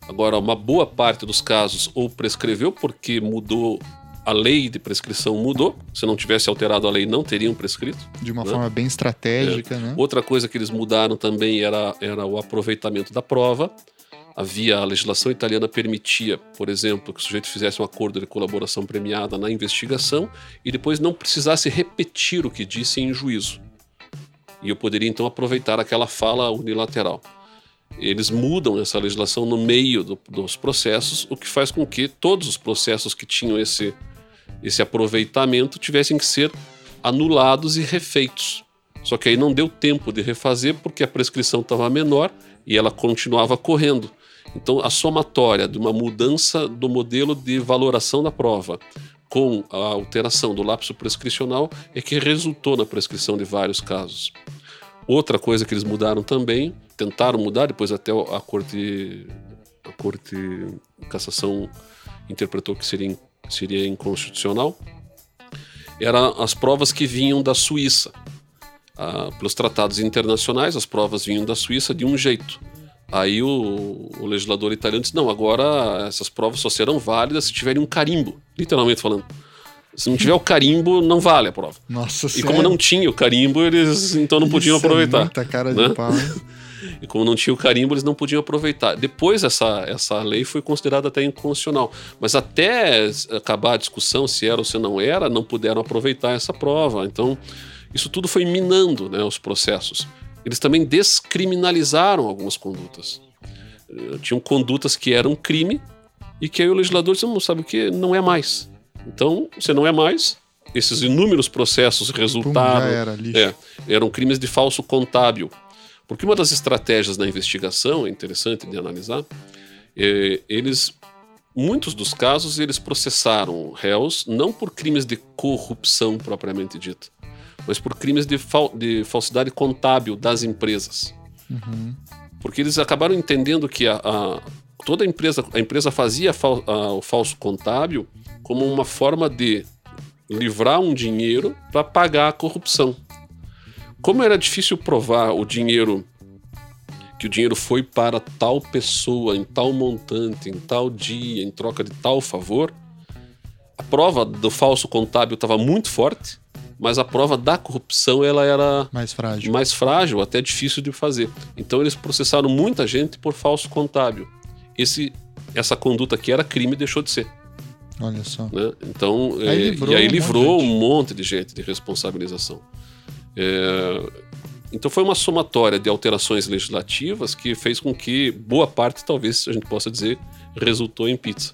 Agora, uma boa parte dos casos ou prescreveu porque mudou a lei de prescrição mudou. Se não tivesse alterado a lei, não teriam prescrito. De uma né? forma bem estratégica, né? Outra coisa que eles mudaram também era, era o aproveitamento da prova. Havia a legislação italiana permitia, por exemplo, que o sujeito fizesse um acordo de colaboração premiada na investigação e depois não precisasse repetir o que disse em juízo. E eu poderia então aproveitar aquela fala unilateral. Eles mudam essa legislação no meio do- dos processos, o que faz com que todos os processos que tinham esse, esse aproveitamento tivessem que ser anulados e refeitos. Só que aí não deu tempo de refazer porque a prescrição estava menor e ela continuava correndo. Então, a somatória de uma mudança do modelo de valoração da prova com a alteração do lapso prescricional é que resultou na prescrição de vários casos. Outra coisa que eles mudaram também, tentaram mudar, depois até a Corte, a corte Cassação interpretou que seria, seria inconstitucional, eram as provas que vinham da Suíça. Ah, pelos tratados internacionais, as provas vinham da Suíça de um jeito. Aí o, o, legislador italiano disse: não, agora essas provas só serão válidas se tiverem um carimbo, literalmente falando. Se não tiver o carimbo, não vale a prova. Nossa E sério? como não tinha o carimbo, eles então não podiam Isso é aproveitar. muita cara de né? pau? E como não tinha o carimbo, eles não podiam aproveitar. Depois essa, essa lei foi considerada até inconstitucional. Mas até acabar a discussão se era ou se não era, não puderam aproveitar essa prova. Então, isso tudo foi minando né, os processos. Eles também descriminalizaram algumas condutas. Eh, Tinham condutas que eram crime e que aí o legislador disse, não sabe o que, não é mais. Então, você não é mais, esses inúmeros processos Pum, resultaram era, lixo. é, eram crimes de falso contábil. Porque uma das estratégias da investigação, é interessante de analisar, é, eles, muitos dos casos, eles processaram réus não por crimes de corrupção propriamente dita, mas por crimes de, fal de falsidade contábil das empresas. Uhum. Porque eles acabaram entendendo que a, a- toda a empresa, a empresa fazia fal- a- o falso contábil como uma forma de livrar um dinheiro para pagar a corrupção. Como era difícil provar o dinheiro que o dinheiro foi para tal pessoa, em tal montante, em tal dia, em troca de tal favor, a prova do falso contábil estava muito forte, mas a prova da corrupção ela era Mais frágil. mais frágil, até difícil de fazer. Então eles processaram muita gente por falso contábil. Esse, essa conduta que era crime deixou de ser. Olha só. Né? Então, Aí é, e aí um monte livrou gente. um monte de gente de responsabilização. É, então foi uma somatória de alterações legislativas que fez com que boa parte, talvez a gente possa dizer, resultou em pizza.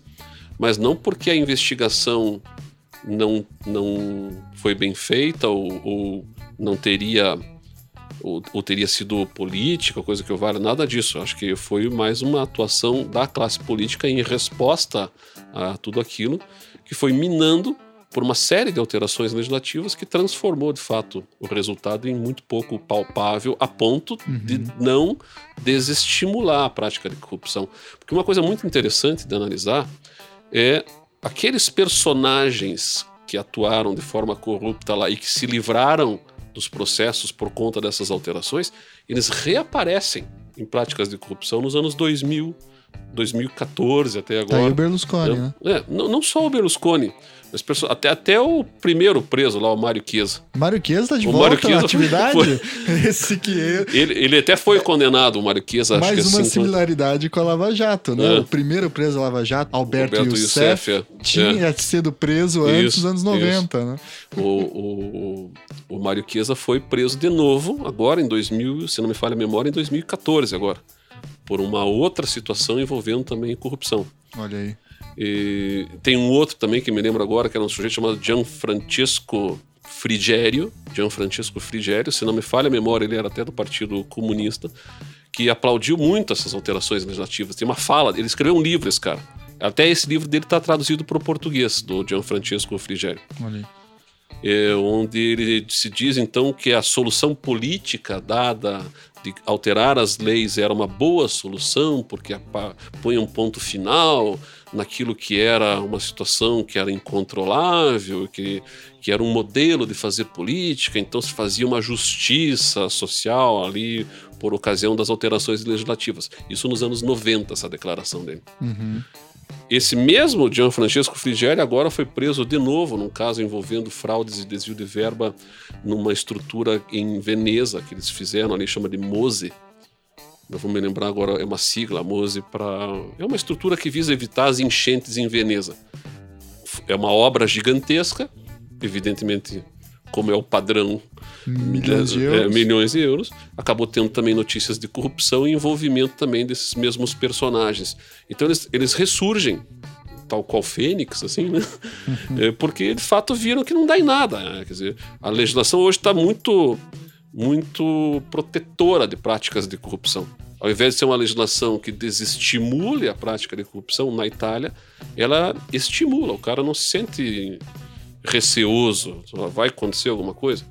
Mas não porque a investigação não, não foi bem feita ou, ou não teria ou, ou teria sido política, coisa que eu valha, nada disso. Acho que foi mais uma atuação da classe política em resposta a tudo aquilo que foi minando por uma série de alterações legislativas que transformou de fato o resultado em muito pouco palpável a ponto de não desestimular a prática de corrupção. Porque uma coisa muito interessante de analisar é aqueles personagens que atuaram de forma corrupta lá e que se livraram dos processos por conta dessas alterações, eles reaparecem em práticas de corrupção nos anos 2000, 2014 até Tá aí agora. o Berlusconi, né? É, não, não só o Berlusconi, perso- até, até o primeiro preso lá, o Mário Chiesa. Mário Chiesa tá de O volta Chiesa na foi- atividade? *laughs* Esse que é Ele, ele até foi condenado, o Mário Chiesa, acho mais que uma assim, similaridade com a Lava Jato, né? É. O primeiro preso da Lava Jato, Alberto, Alberto Youssef, Youssef, é. tinha sido preso antes Isso, dos anos 90, né? O, o, o, o Mário Chiesa foi preso de novo, agora em 2000, se não me falha a memória, em 2014 agora, por uma outra situação envolvendo também corrupção. Olha aí. E tem um outro também que me lembro agora, que era um sujeito chamado Gianfrancesco Frigerio, Gianfrancesco Frigerio, se não me falha a memória, ele era até do Partido Comunista, que aplaudiu muito essas alterações legislativas. Tem uma fala, ele escreveu um livro, esse cara. Até esse livro dele está traduzido para o português, do Gianfrancesco Frigerio Olha é, onde ele se diz então que a solução política dada de alterar as leis era uma boa solução, porque põe um ponto final naquilo que era uma situação que era incontrolável, que, que era um modelo de fazer política, então se fazia uma justiça social ali por ocasião das alterações legislativas. Isso nos anos 90, essa declaração dele. Uhum. Esse mesmo Gianfrancesco Frigieri agora foi preso de novo num caso envolvendo fraudes e desvio de verba numa estrutura em Veneza que eles fizeram ali, chama de MOSE. Eu vou me lembrar agora, é uma sigla, MOSE, para. É uma estrutura que visa evitar as enchentes em Veneza. É uma obra gigantesca, evidentemente, como é o padrão Milhões de é, euros. milhões de euros. Acabou tendo também notícias de corrupção e envolvimento também desses mesmos personagens. Então eles, eles ressurgem, tal qual Fênix, assim, né? *laughs* É, porque de fato viram que não dá em nada. né? Quer dizer, a legislação hoje está muito muito protetora de práticas de corrupção. Ao invés de ser uma legislação que desestimule a prática de corrupção na Itália, ela estimula. O cara não se sente receoso, vai acontecer alguma coisa.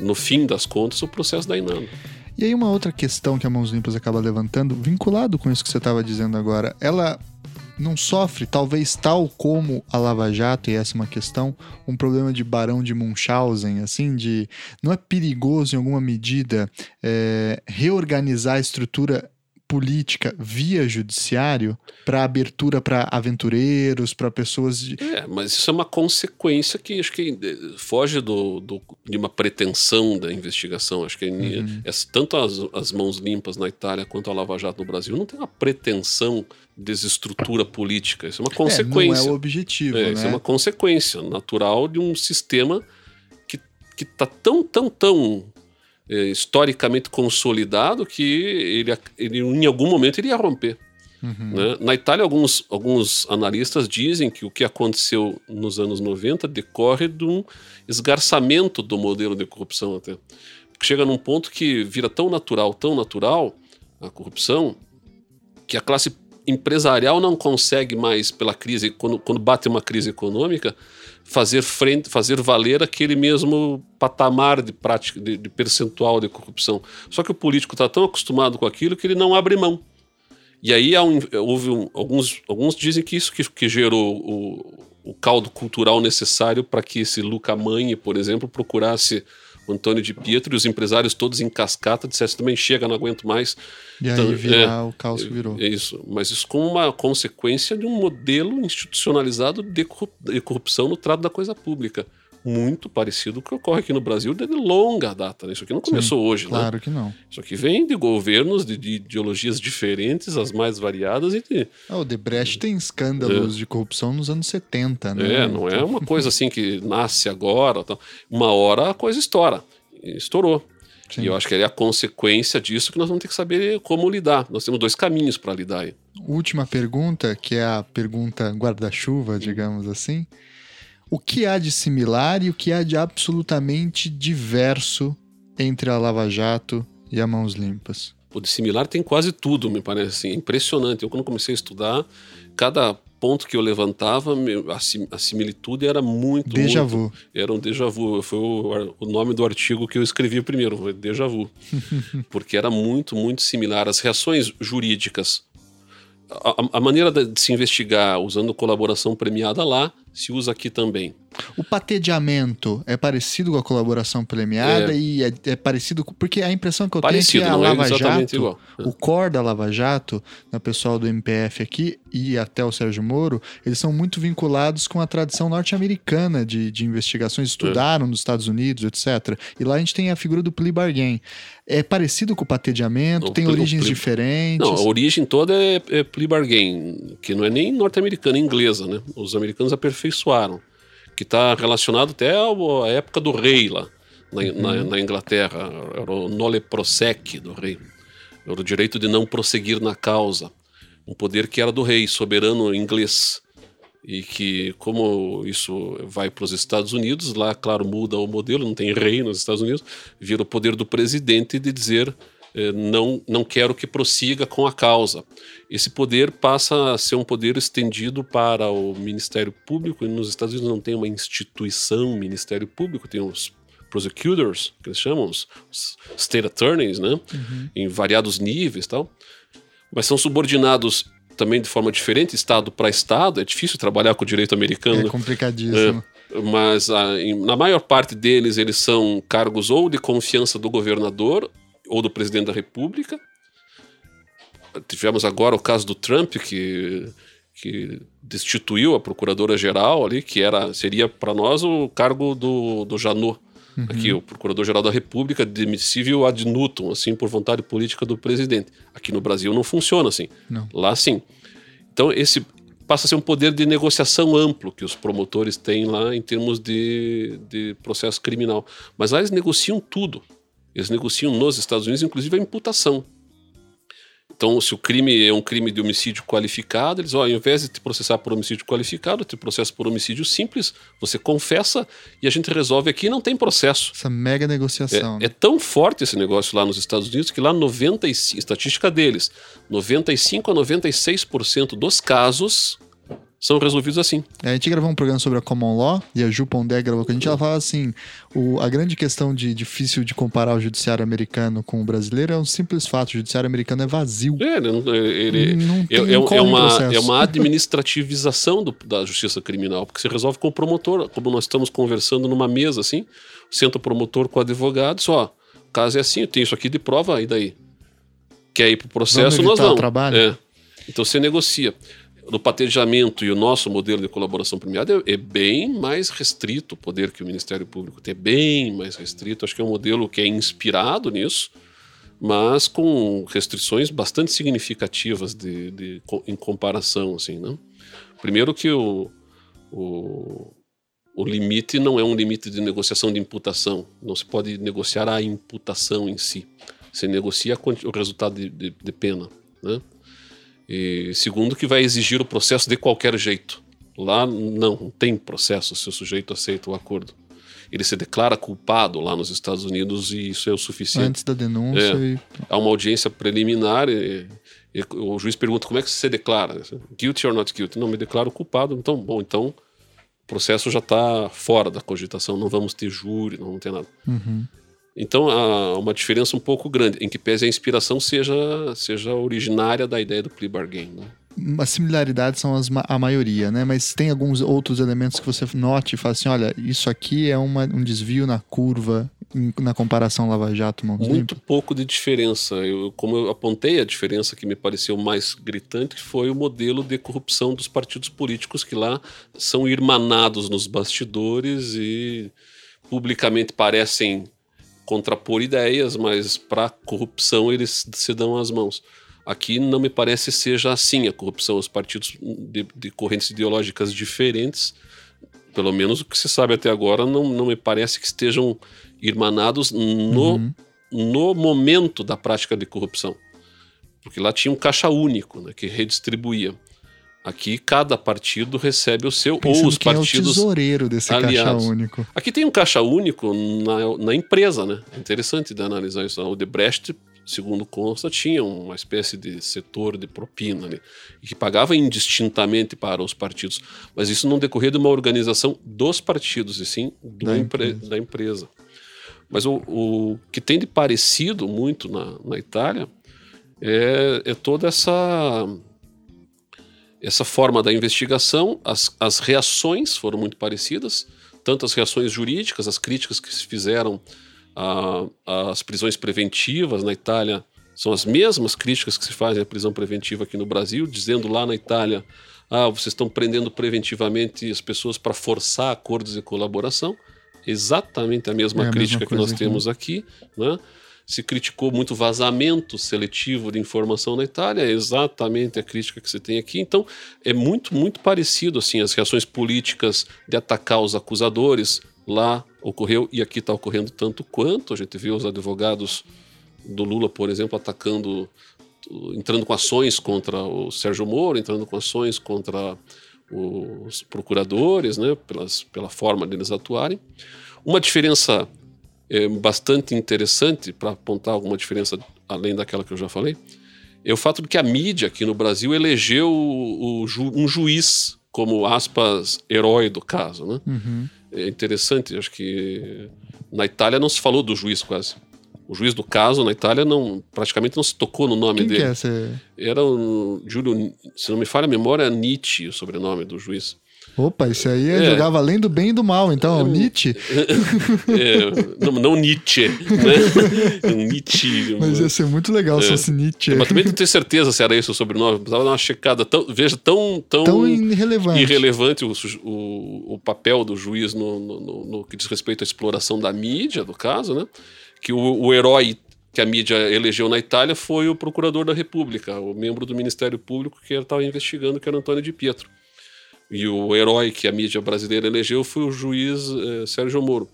No fim das contas, o processo em nada. E aí uma outra questão que a Mãos Limpas acaba levantando, vinculado com isso que você estava dizendo agora, ela não sofre, talvez tal como a Lava Jato, e essa é uma questão, um problema de Barão de Munchausen, assim, de não é perigoso em alguma medida é, reorganizar a estrutura política via judiciário para abertura para aventureiros, para pessoas de... É, mas isso é uma consequência que acho que foge do, do de uma pretensão da investigação. Acho que uhum. é, tanto as, as mãos limpas na Itália quanto a Lava Jato no Brasil não tem uma pretensão desestrutura política. Isso é uma consequência. É, não é o objetivo. É, né? Isso é uma consequência natural de um sistema que está tão, tão, tão é, historicamente consolidado que ele, ele, em algum momento ele ia romper. Uhum. Né? Na Itália, alguns, alguns analistas dizem que o que aconteceu nos anos 90 decorre de um esgarçamento do modelo de corrupção até. Porque chega num ponto que vira tão natural, tão natural a corrupção, que a classe empresarial não consegue mais, pela crise, quando, quando bate uma crise econômica, fazer frente, fazer valer aquele mesmo patamar de prática, de, de percentual de corrupção. Só que o político está tão acostumado com aquilo que ele não abre mão. E aí houve um, alguns, alguns dizem que isso que, que gerou o, o caldo cultural necessário para que esse Luca Manni, por exemplo, procurasse Antônio de Pietro e os empresários todos em cascata dissessem também chega, não aguento mais. E então, aí virar, é, o caos que virou. É isso, mas isso como uma consequência de um modelo institucionalizado de corrupção no trato da coisa pública muito parecido com o que ocorre aqui no Brasil de longa data. Né? Isso aqui não começou Sim, hoje, claro né? Claro que não. Isso aqui vem de governos de, de ideologias diferentes, as mais variadas e de... Ah, o Debrecht tem escândalos é. de corrupção nos anos 70, né? É, não é uma coisa assim que nasce agora. Tá? Uma hora a coisa estoura. Estourou. Sim. E eu acho que é a consequência disso que nós vamos ter que saber como lidar. Nós temos dois caminhos para lidar aí. Última pergunta, que é a pergunta guarda-chuva, digamos assim o que há de similar e o que há de absolutamente diverso entre a Lava Jato e a Mãos Limpas? O de similar tem quase tudo, me parece assim. Impressionante. Eu, quando comecei a estudar, cada ponto que eu levantava, a similitude era muito. Déjà muito, vu. Era um déjà vu. Foi o, o, nome do artigo que eu escrevi primeiro, foi déjà vu. *laughs* Porque era muito, muito similar. As reações jurídicas a, a, maneira de se investigar usando colaboração premiada lá se usa aqui também. O patedeamento é parecido com a colaboração premiada é. e é, é, parecido com, porque a impressão que eu parecido, tenho é que a é Lava Jato, igual. o core da Lava Jato, o pessoal do MPF aqui e até o Sérgio Moro, eles são muito vinculados com a tradição norte-americana de, de investigações, estudaram é. nos Estados Unidos, etc. E lá a gente tem a figura do plea bargain. É parecido com o patedeamento, tem origens plea... diferentes. Não, a origem toda é, é plea bargain, que não é nem norte-americana, é inglesa, né? Os americanos aperfeiçoaram que está relacionado até à época do rei lá na, uhum. na, na, Inglaterra, era o nole prosec do rei, era o direito de não prosseguir na causa, um poder que era do rei, soberano inglês, e que como isso vai para os Estados Unidos, lá claro muda o modelo, não tem rei nos Estados Unidos, vira o poder do presidente de dizer não, não quero que prossiga com a causa. Esse poder passa a ser um poder estendido para o Ministério Público, e nos Estados Unidos não tem uma instituição Ministério Público, tem os prosecutors, que eles chamam, os state attorneys, né? Uhum. Em variados níveis tal. Mas são subordinados também de forma diferente, estado para estado. É difícil trabalhar com o direito americano. É complicadíssimo. É, mas a, em, na maior parte deles, eles são cargos ou de confiança do governador ou do presidente da República. Tivemos agora o caso do Trump, que, que destituiu a procuradora-geral ali, que era seria para nós o cargo do, do Janot. Uhum. Aqui, o Procurador-Geral da República, demissível ad nutum, assim, por vontade política do presidente. Aqui no Brasil não funciona assim. Não. Lá sim. Então, esse passa a ser um poder de negociação amplo que os promotores têm lá em termos de, de processo criminal. Mas lá eles negociam tudo. Eles negociam nos Estados Unidos, inclusive, a imputação. Então, se o crime é um crime de homicídio qualificado, eles, ó, ao invés de te processar por homicídio qualificado, te processa por homicídio simples, você confessa e a gente resolve aqui não tem processo. Essa mega negociação. É, é tão forte esse negócio lá nos Estados Unidos que lá 95, estatística deles, 95 a 96% dos casos são resolvidos assim. É, a gente gravou um programa sobre a Common Law e a Ju Pondé gravou com a gente. Ela fala assim: o, a grande questão de difícil de comparar o judiciário americano com o brasileiro é um simples fato: o judiciário americano é vazio. É, ele, não é, é, é, uma, é uma administrativização do, da justiça criminal, porque você resolve com o promotor, como nós estamos conversando numa mesa assim, senta o promotor com o advogado, só, o caso é assim, eu tenho isso aqui de prova, e daí? Quer ir para o processo, vamos nós vamos. Trabalho? É. Então você negocia no patejamento e o nosso modelo de colaboração premiada é, é, bem mais restrito o poder que o Ministério Público tem, é bem mais restrito. Acho que é um modelo que é inspirado nisso, mas com restrições bastante significativas de, de em comparação, assim, né? Primeiro que o, o, o limite não é um limite de negociação de imputação. Não se pode negociar a imputação em si. Se negocia o resultado de, de, de pena, né? E segundo, que vai exigir o processo de qualquer jeito. Lá não tem processo se o sujeito aceita o acordo. Ele se declara culpado lá nos Estados Unidos e isso é o suficiente. Antes da denúncia. É. E... Há uma audiência preliminar e, e, o juiz pergunta como é que você se declara. Guilty or not guilty? Não, me declaro culpado. Então, bom, então o processo já está fora da cogitação. Não vamos ter júri, não vamos ter nada. Uhum. Então há uma diferença um pouco grande, em que pese a inspiração seja, seja originária da ideia do plea bargain. Né? As similaridades são as, a maioria, né? Mas tem alguns outros elementos que você note e fala assim: olha, isso aqui é uma, um desvio na curva na comparação Lava Jato Mãos Muito limpas? pouco de diferença. Eu, como eu apontei, a diferença que me pareceu mais gritante foi o modelo de corrupção dos partidos políticos que lá são irmanados nos bastidores e publicamente parecem contrapor ideias, mas para corrupção eles se dão as mãos. Aqui não me parece seja assim a corrupção. Os partidos de, de correntes ideológicas diferentes, pelo menos o que se sabe até agora, não, não me parece que estejam irmanados no, uhum. no momento da prática de corrupção. Porque lá tinha um caixa único né, que redistribuía. Aqui cada partido recebe o seu, Pensando ou os partidos. É o tesoureiro desse aliados. caixa único. Aqui tem um caixa único na, na empresa, né? É interessante de analisar isso. O Debrecht, segundo consta, tinha uma espécie de setor de propina ali, que pagava indistintamente para os partidos. Mas isso não decorria de uma organização dos partidos, e sim da, empre empresa. da empresa. Mas o, o, que tem de parecido muito na, na Itália é, é toda essa essa forma da investigação, as, as reações foram muito parecidas, tanto as reações jurídicas, as críticas que se fizeram às prisões preventivas na Itália são as mesmas críticas que se fazem à prisão preventiva aqui no Brasil, dizendo lá na Itália, ah, vocês estão prendendo preventivamente as pessoas para forçar acordos de colaboração. Exatamente a mesma é a crítica mesma que nós temos aqui, né? Se criticou muito vazamento seletivo de informação na Itália, é exatamente a crítica que você tem aqui. Então, é muito, muito parecido assim as reações políticas de atacar os acusadores lá ocorreu e aqui está ocorrendo tanto quanto. A gente viu os advogados do Lula, por exemplo, atacando, entrando com ações contra o Sérgio Moro, entrando com ações contra os procuradores, né, pelas, pela forma deles atuarem. Uma diferença é, bastante interessante para apontar alguma diferença além daquela que eu já falei é o fato de que a mídia aqui no Brasil elegeu o, o ju, um juiz como aspas herói do caso, né? Uhum. É interessante, acho que na Itália não se falou do juiz quase. O juiz do caso na Itália não praticamente não se tocou no nome Quem dele. Que é esse... Era o Júlio, se não me falha a memória, Nietzsche, o sobrenome do juiz. Opa, isso aí é, é. jogava além do bem e do mal, então, é, Nietzsche. *laughs* É, não, não, Nietzsche, né? *laughs* Nietzsche. Mas ia ser muito legal se é. fosse Nietzsche. Mas também não tenho certeza se era esse o sobrenome. Precisava dar uma checada. Tão, veja, tão, tão, tão irrelevante, irrelevante o, o, o papel do juiz no, no, no, no, que diz respeito à exploração da mídia, do caso, né? Que o, o herói que a mídia elegeu na Itália foi o procurador da República, o membro do Ministério Público que estava investigando, que era Antônio de Pietro. E o herói que a mídia brasileira elegeu foi o juiz eh, Sérgio Moro.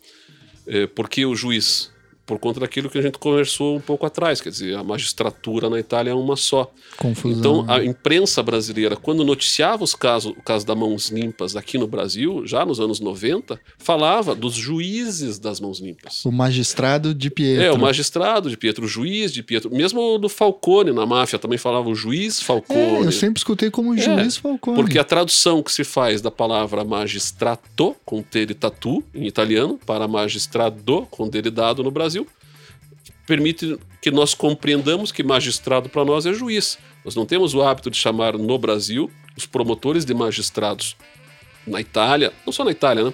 Eh, por que o juiz? Por conta daquilo que a gente conversou um pouco atrás, quer dizer, a magistratura na Itália é uma só. Confusão. Então, né? a imprensa brasileira, quando noticiava os casos, o caso das mãos limpas aqui no Brasil, já nos anos 90, falava dos juízes das mãos limpas. O magistrado de Pietro. É, o magistrado de Pietro, o juiz de Pietro. Mesmo do Falcone na máfia também falava o juiz Falcone. É, eu sempre escutei como juiz Falcone. Porque a tradução que se faz da palavra magistrato, com T de tatu, em italiano, para magistrado, com D de dado no Brasil, permite que nós compreendamos que magistrado para nós é juiz. Nós não temos o hábito de chamar no Brasil os promotores de magistrados. Na Itália, não só na Itália, né?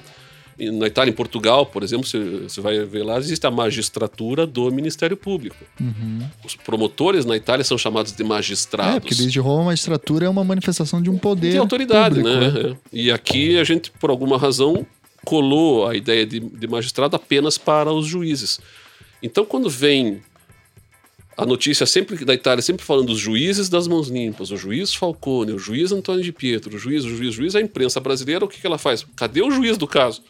Na Itália, em Portugal, por exemplo, você, vai ver lá, existe a magistratura do Ministério Público. Uhum. Os promotores na Itália são chamados de magistrados. É, porque desde Roma a magistratura é uma manifestação de um poder. de autoridade, público, né? É. E aqui a gente, por alguma razão, colou a ideia de, de magistrado apenas para os juízes. Então, quando vem a notícia sempre da Itália, sempre falando dos juízes das mãos limpas, o juiz Falcone, o juiz Antônio de Pietro, o juiz, o juiz, o juiz, a imprensa brasileira, o que, que ela faz? Cadê o juiz do caso?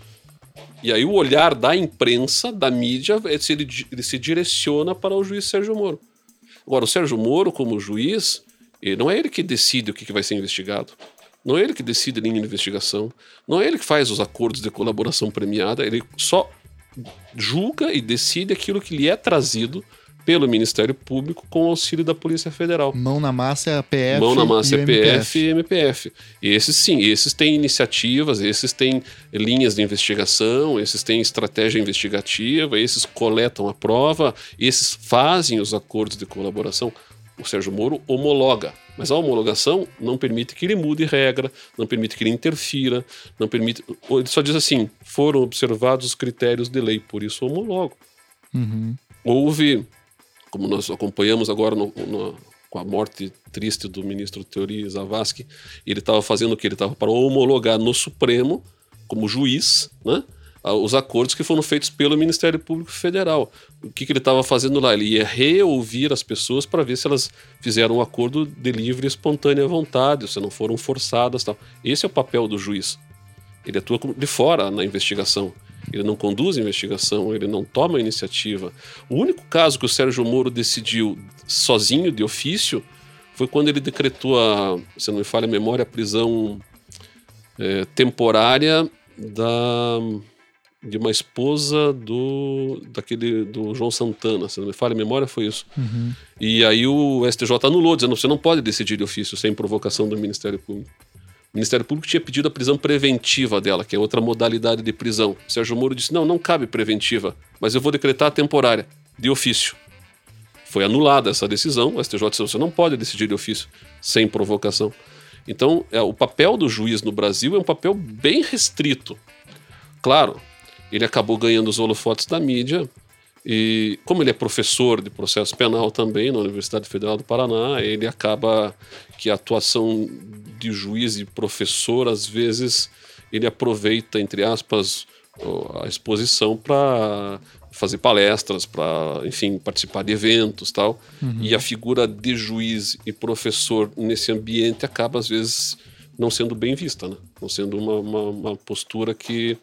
E aí o olhar da imprensa, da mídia, ele se, ele se direciona para o juiz Sérgio Moro. Agora, o Sérgio Moro, como juiz, ele, não é ele que decide o que, que vai ser investigado. Não é ele que decide a linha de investigação. Não é ele que faz os acordos de colaboração premiada. Ele só julga e decide aquilo que lhe é trazido pelo Ministério Público com o auxílio da Polícia Federal. Mão na massa é a PF. Mão na massa e é o PF e MPF. E esses sim, esses têm iniciativas, esses têm linhas de investigação, esses têm estratégia investigativa, esses coletam a prova, esses fazem os acordos de colaboração. O Sérgio Moro homologa, mas a homologação não permite que ele mude regra, não permite que ele interfira, não permite. Ele só diz assim: foram observados os critérios de lei, por isso homologo. Uhum. Houve, como nós acompanhamos agora no, no, com a morte triste do ministro Teori Zavascki, ele estava fazendo o que? Ele estava para homologar no Supremo, como juiz, né? Os acordos que foram feitos pelo Ministério Público Federal. O que, que ele estava fazendo lá? Ele ia reouvir as pessoas para ver se elas fizeram um acordo de livre e espontânea vontade, se não foram forçadas. Tal. Esse é o papel do juiz. Ele atua de fora na investigação. Ele não conduz a investigação, ele não toma a iniciativa. O único caso que o Sérgio Moro decidiu sozinho, de ofício, foi quando ele decretou a, se não me falha a memória, a prisão é, temporária da de uma esposa do daquele do João Santana, se não me falha a memória, foi isso. Uhum. E aí o STJ anulou, dizendo você não pode decidir de ofício sem provocação do Ministério Público. O Ministério Público tinha pedido a prisão preventiva dela, que é outra modalidade de prisão. Sérgio Moro disse: não, não cabe preventiva, mas eu vou decretar a temporária, de ofício. Foi anulada essa decisão, o STJ disse: você não pode decidir de ofício sem provocação. Então, é, o papel do juiz no Brasil é um papel bem restrito. Claro, ele acabou ganhando os holofotes da mídia. E como ele é professor de processo penal também na Universidade Federal do Paraná, ele acaba que a atuação de juiz e professor, às vezes, ele aproveita, entre aspas, a exposição para fazer palestras, para, enfim, participar de eventos tal. Uhum. E a figura de juiz e professor nesse ambiente acaba, às vezes, não sendo bem vista, né? não sendo uma, uma, uma postura que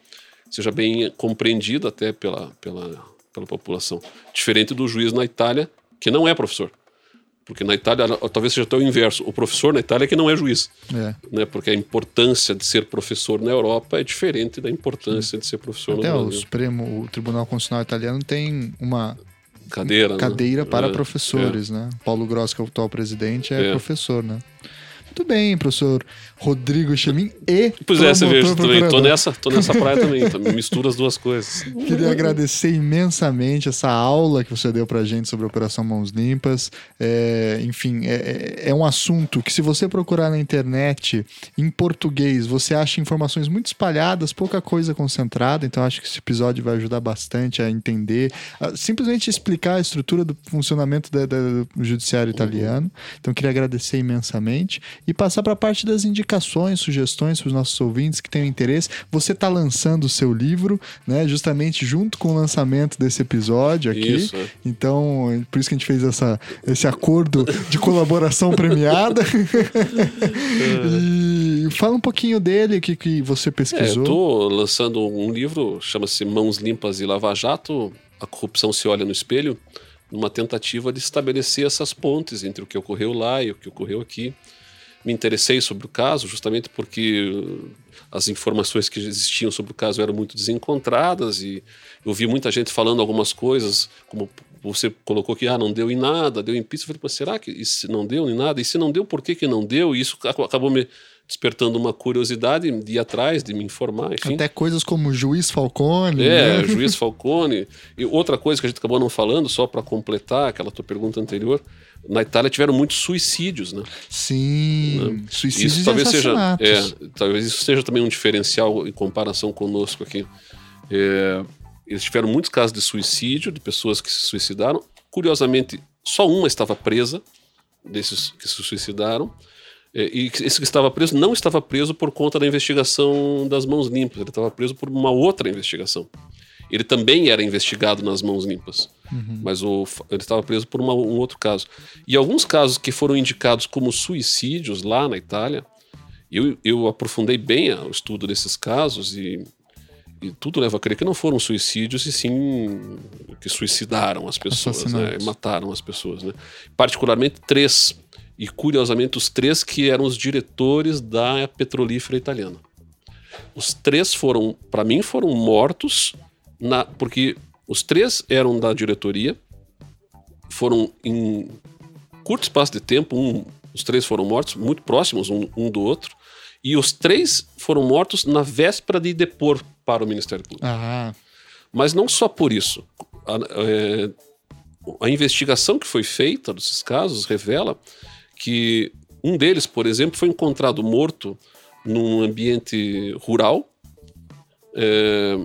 seja bem compreendido até pela, pela, pela população. Diferente do juiz na Itália, que não é professor. Porque na Itália, talvez seja até o inverso. O professor na Itália é que não é juiz. É. Né? Porque a importância de ser professor na Europa é diferente da importância de ser professor até no Brasil. O Supremo, o Tribunal Constitucional Italiano tem uma cadeira, cadeira né? para é, professores, é. né? Paulo Gross, que é o atual presidente, é, É. professor, né? Muito bem, professor Rodrigo Chemin e Pois é, você veja, também, tô nessa, tô nessa praia também, tá? mistura as duas coisas. Queria agradecer imensamente essa aula que você deu pra gente sobre a Operação Mãos Limpas. É, enfim, é, é um assunto que, se você procurar na internet em português, você acha informações muito espalhadas, pouca coisa concentrada. Então, acho que esse episódio vai ajudar bastante a entender, a simplesmente explicar a estrutura do funcionamento da- da- do judiciário italiano. Então, queria agradecer imensamente e passar para a parte das indicações, sugestões para os nossos ouvintes que tenham interesse. Você está lançando o seu livro, né? Justamente junto com o lançamento desse episódio aqui. Isso, é. Então, por isso que a gente fez essa, esse acordo de colaboração premiada. *laughs* e fala um pouquinho dele, o que, que você É, pesquisou. eu tô lançando um livro, chama-se Mãos Limpas e Lava Jato, a corrupção se olha no espelho numa tentativa de estabelecer essas pontes entre o que ocorreu lá e o que ocorreu aqui. Me interessei sobre o caso justamente porque as informações que existiam sobre o caso eram muito desencontradas e eu vi muita gente falando algumas coisas, como você colocou que ah, não deu em nada, deu em pista. Eu falei, será que isso não deu em nada? E se não deu, por que, que não deu? E isso acabou me despertando uma curiosidade de ir atrás, de me informar, enfim. Até coisas como Juiz Falcone. É, né? *laughs* Juiz Falcone. E outra coisa que a gente acabou não falando, só para completar aquela tua pergunta anterior, na Itália tiveram muitos suicídios, né? Sim, né? suicídios isso talvez seja, é, talvez isso seja também um diferencial em comparação conosco aqui. É, eles tiveram muitos casos de suicídio, de pessoas que se suicidaram. Curiosamente, só uma estava presa desses que se suicidaram. É, e esse que estava preso não estava preso por conta da investigação das mãos limpas, ele estava preso por uma outra investigação. Ele também era investigado nas mãos limpas, uhum. mas o, ele estava preso por uma, um outro caso. E alguns casos que foram indicados como suicídios lá na Itália, eu, eu aprofundei bem o estudo desses casos e, e, tudo leva a crer que não foram suicídios, e sim que suicidaram as pessoas, né? mataram as pessoas. Né? Particularmente três e curiosamente os três que eram os diretores da petrolífera italiana. Os três foram, para mim, foram mortos na, porque os três eram da diretoria, foram em curto espaço de tempo, um, os três foram mortos, muito próximos um, um, do outro, e os três foram mortos na véspera de depor para o Ministério Público. Mas não só por isso. A, é, a investigação que foi feita desses casos revela que um deles, por exemplo, foi encontrado morto num ambiente rural. É,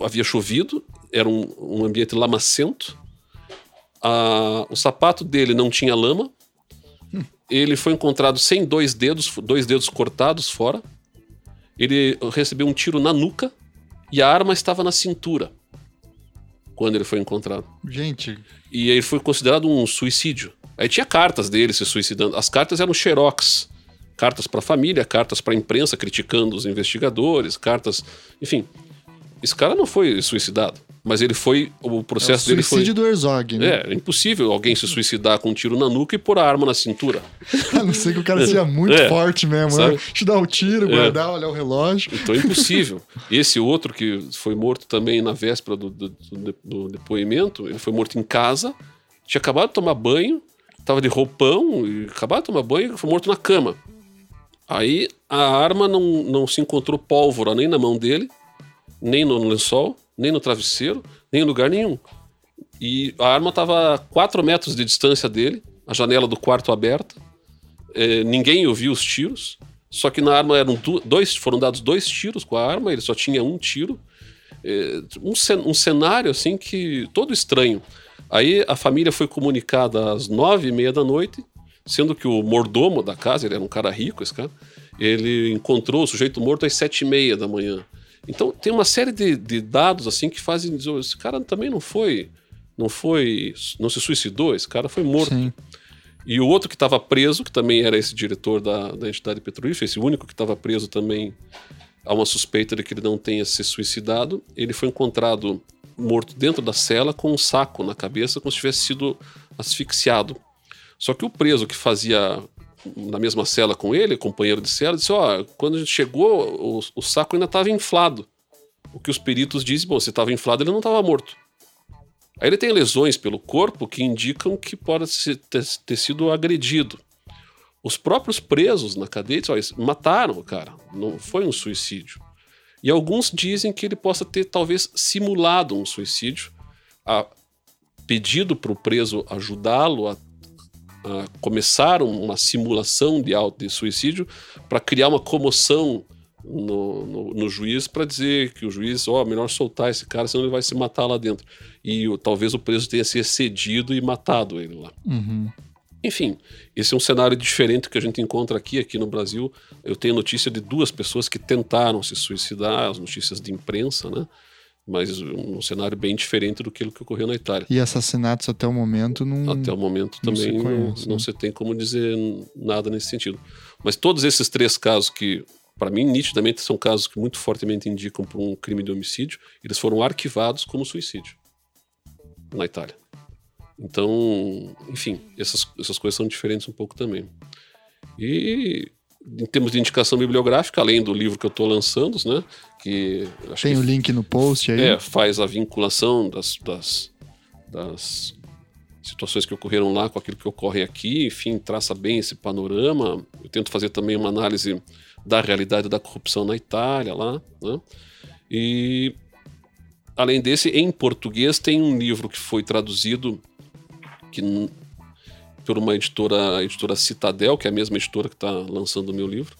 havia chovido, era um, um ambiente lamacento. A, o sapato dele não tinha lama. Ele foi encontrado sem dois dedos, dois dedos cortados fora. Ele recebeu um tiro na nuca e a arma estava na cintura quando ele foi encontrado. Gente. E ele foi considerado um suicídio. Aí tinha cartas dele se suicidando. As cartas eram xerox. Cartas para a família, cartas para a imprensa criticando os investigadores, cartas. Enfim. Esse cara não foi suicidado. Mas ele foi. O processo é o dele foi. Suicídio do Herzog, né? É, é impossível alguém se suicidar com um tiro na nuca e pôr a arma na cintura. *laughs* a não ser que o cara seja muito é, forte mesmo. Né? Te dar o um tiro, é. guardar, olhar o relógio. Então é impossível. Esse outro que foi morto também na véspera do, do, do, do depoimento, ele foi morto em casa, tinha acabado de tomar banho, tava de roupão, e acabado de tomar banho e foi morto na cama. Aí a arma não, não se encontrou pólvora nem na mão dele, nem no lençol, nem no travesseiro, nem em lugar nenhum. E a arma estava a 4 metros de distância dele, a janela do quarto aberta. É, ninguém ouviu os tiros, só que na arma eram dois, foram dados dois tiros com a arma, ele só tinha um tiro. É, um, um cenário assim que todo estranho. Aí a família foi comunicada às nove e meia da noite, sendo que o mordomo da casa, ele era um cara rico, esse cara, ele encontrou o sujeito morto às sete e meia da manhã. Então tem uma série de, de dados assim que fazem dizer, esse cara também não foi, não foi, não se suicidou, esse cara foi morto. Sim. E o outro que estava preso, que também era esse diretor da, da entidade petrolífera, esse único que estava preso também, há uma suspeita de que ele não tenha se suicidado. Ele foi encontrado morto dentro da cela com um saco na cabeça, como se tivesse sido asfixiado. Só que o preso que fazia na mesma cela com ele, companheiro de cela, disse: Ó, oh, quando a gente chegou, o, o saco ainda estava inflado. O que os peritos dizem: bom, se estava inflado, ele não estava morto. Aí ele tem lesões pelo corpo que indicam que pode ter, sido agredido. Os próprios presos na cadeia dizem, mataram o cara, não foi um suicídio. E alguns dizem que ele possa ter talvez simulado um suicídio, a, pedido para o preso ajudá-lo a uh, começaram uma simulação de, de suicídio para criar uma comoção no, no, no juiz para dizer que o juiz, ó, oh, melhor soltar esse cara, senão ele vai se matar lá dentro. E o, talvez o preso tenha se excedido e matado ele lá. Uhum. Enfim, esse é um cenário diferente que a gente encontra aqui, aqui no Brasil. Eu tenho notícia de duas pessoas que tentaram se suicidar, as notícias de imprensa, né? Mas um cenário bem diferente do que que ocorreu na Itália. E assassinatos até o momento não. Até o momento não também se conhece, não, não né? se tem como dizer nada nesse sentido. Mas todos esses três casos que para mim, nitidamente são casos que muito fortemente indicam para um crime de homicídio, eles foram arquivados como suicídio na Itália. Então, enfim, essas, essas coisas são diferentes um pouco também. E em termos de indicação bibliográfica, além do livro que eu estou lançando, né? Que tem que, o link no post aí. É, faz a vinculação das, das, das situações que ocorreram lá com aquilo que ocorre aqui, enfim, traça bem esse panorama. Eu tento fazer também uma análise da realidade da corrupção na Itália lá, né? E além desse, em português tem um livro que foi traduzido que por uma editora, a editora Citadel, que é a mesma editora que está lançando o meu livro.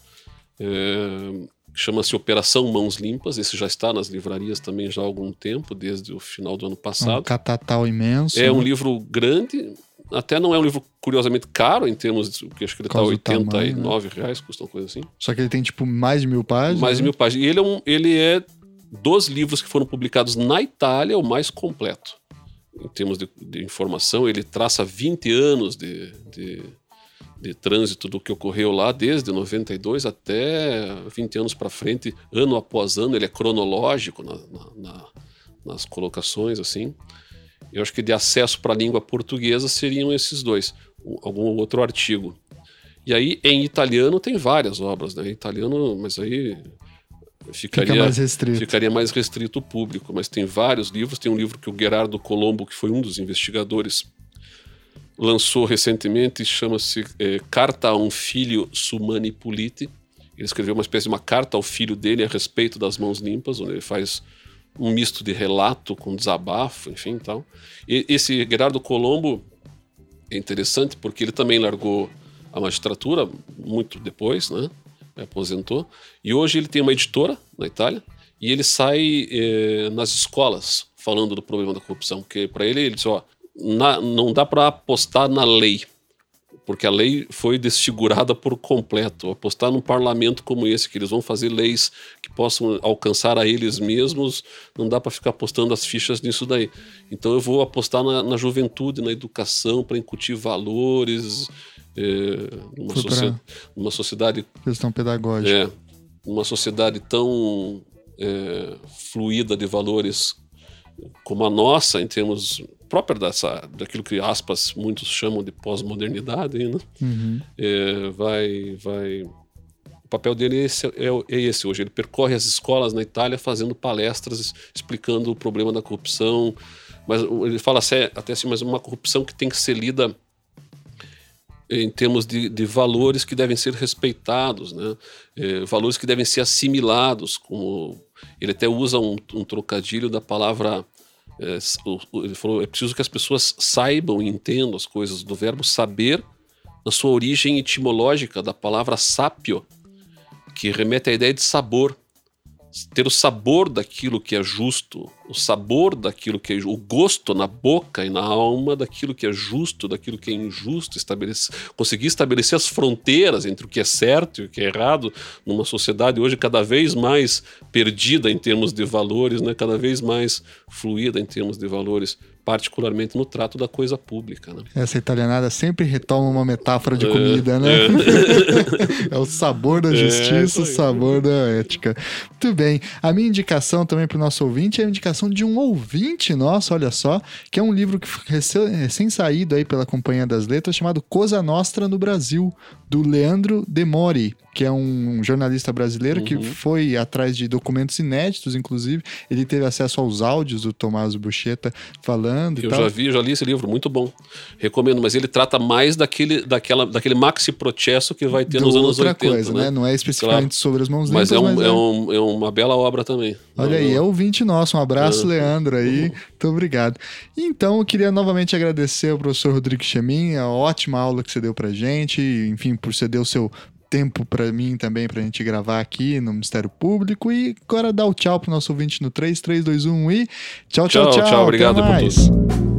É, Chama-se Operação Mãos Limpas. Esse já está nas livrarias também já há algum tempo, desde o final do ano passado. Um catatal imenso. É né? um livro grande, até não é um livro curiosamente caro em termos de que acho que ele está 89 tamanho, né? reais, custa uma coisa assim. Só que ele tem tipo mais de mil páginas. Mais de né? mil páginas. E ele é, um, ele é dos livros que foram publicados na Itália o mais completo em termos de, de informação, ele traça 20 anos de, de, de, trânsito do que ocorreu lá, desde 92 até 20 anos para frente, ano após ano, ele é cronológico na, na, na, nas colocações, assim. Eu acho que de acesso para a língua portuguesa seriam esses dois, algum outro artigo. E aí, em italiano, tem várias obras, né? Em italiano, mas aí ficaria Fica mais restrito. ficaria mais restrito o público, mas tem vários livros. Tem um livro que o Gerardo Colombo, que foi um dos investigadores, lançou recentemente, chama-se é, Carta a um Filho Sumani Puliti. Ele escreveu uma espécie de uma carta ao filho dele a respeito das mãos limpas, onde ele faz um misto de relato com desabafo, enfim, tal. E esse Gerardo Colombo é interessante porque ele também largou a magistratura muito depois, né? Aposentou. E hoje ele tem uma editora na Itália e ele sai eh, nas escolas falando do problema da corrupção. Porque para ele, ele diz: ó, na, não dá para apostar na lei, porque a lei foi desfigurada por completo. Apostar num parlamento como esse, que eles vão fazer leis que possam alcançar a eles mesmos, não dá para ficar apostando as fichas nisso daí. Então eu vou apostar na, na juventude, na educação, para incutir valores, é, socia numa sociedade. Questão pedagógica. É, uma sociedade tão é, fluida de valores como a nossa, em termos própria dessa, daquilo que aspas muitos chamam de pós-modernidade, né? uhum. é, vai, vai, o papel dele é esse, é, é esse, hoje. Ele percorre as escolas na Itália fazendo palestras explicando o problema da corrupção, mas ele fala até assim, mas uma corrupção que tem que ser lida em termos de, de, valores que devem ser respeitados, né? É, valores que devem ser assimilados, como ele até usa um, um trocadilho da palavra. É, ele falou: é preciso que as pessoas saibam e entendam as coisas, do verbo saber, na sua origem etimológica da palavra sápio, que remete à ideia de sabor ter o sabor daquilo que é justo, o sabor daquilo que é o gosto na boca e na alma daquilo que é justo, daquilo que é injusto, estabelecer, conseguir estabelecer as fronteiras entre o que é certo e o que é errado numa sociedade hoje cada vez mais perdida em termos de valores, né? cada vez mais fluida em termos de valores particularmente no trato da coisa pública. Né? Essa italianada sempre retoma uma metáfora de é, comida, né? É. *laughs* é o sabor da é, justiça, é, o sabor da ética. Muito bem. A minha indicação também para o nosso ouvinte é a indicação de um ouvinte nosso, olha só, que é um livro que recém-saído aí pela Companhia das Letras, chamado Cosa Nostra no Brasil, do Leandro Demori que é um jornalista brasileiro uhum. que foi atrás de documentos inéditos, inclusive. Ele teve acesso aos áudios do Tomás Bucheta falando. Eu já vi, já li esse livro, muito bom. Recomendo, mas ele trata mais daquele, daquela, daquele maxi processo que vai ter do nos anos outra 80. Coisa, né? Não é especificamente claro. sobre as mãos limpas, mas, é, um, mas é... é, um, é uma bela obra também. Olha aí, é ouvinte nosso. Um abraço, Leandro, aí. Uhum. Muito obrigado. Então, eu queria novamente agradecer ao professor Rodrigo Chemin, a ótima aula que você deu pra gente, enfim, por ceder o seu tempo para mim também pra gente gravar aqui no Ministério Público. E agora dá o tchau pro nosso ouvinte no 3, 3, 2, 1 e tchau, tchau, tchau. Tchau, tchau. Obrigado por tudo.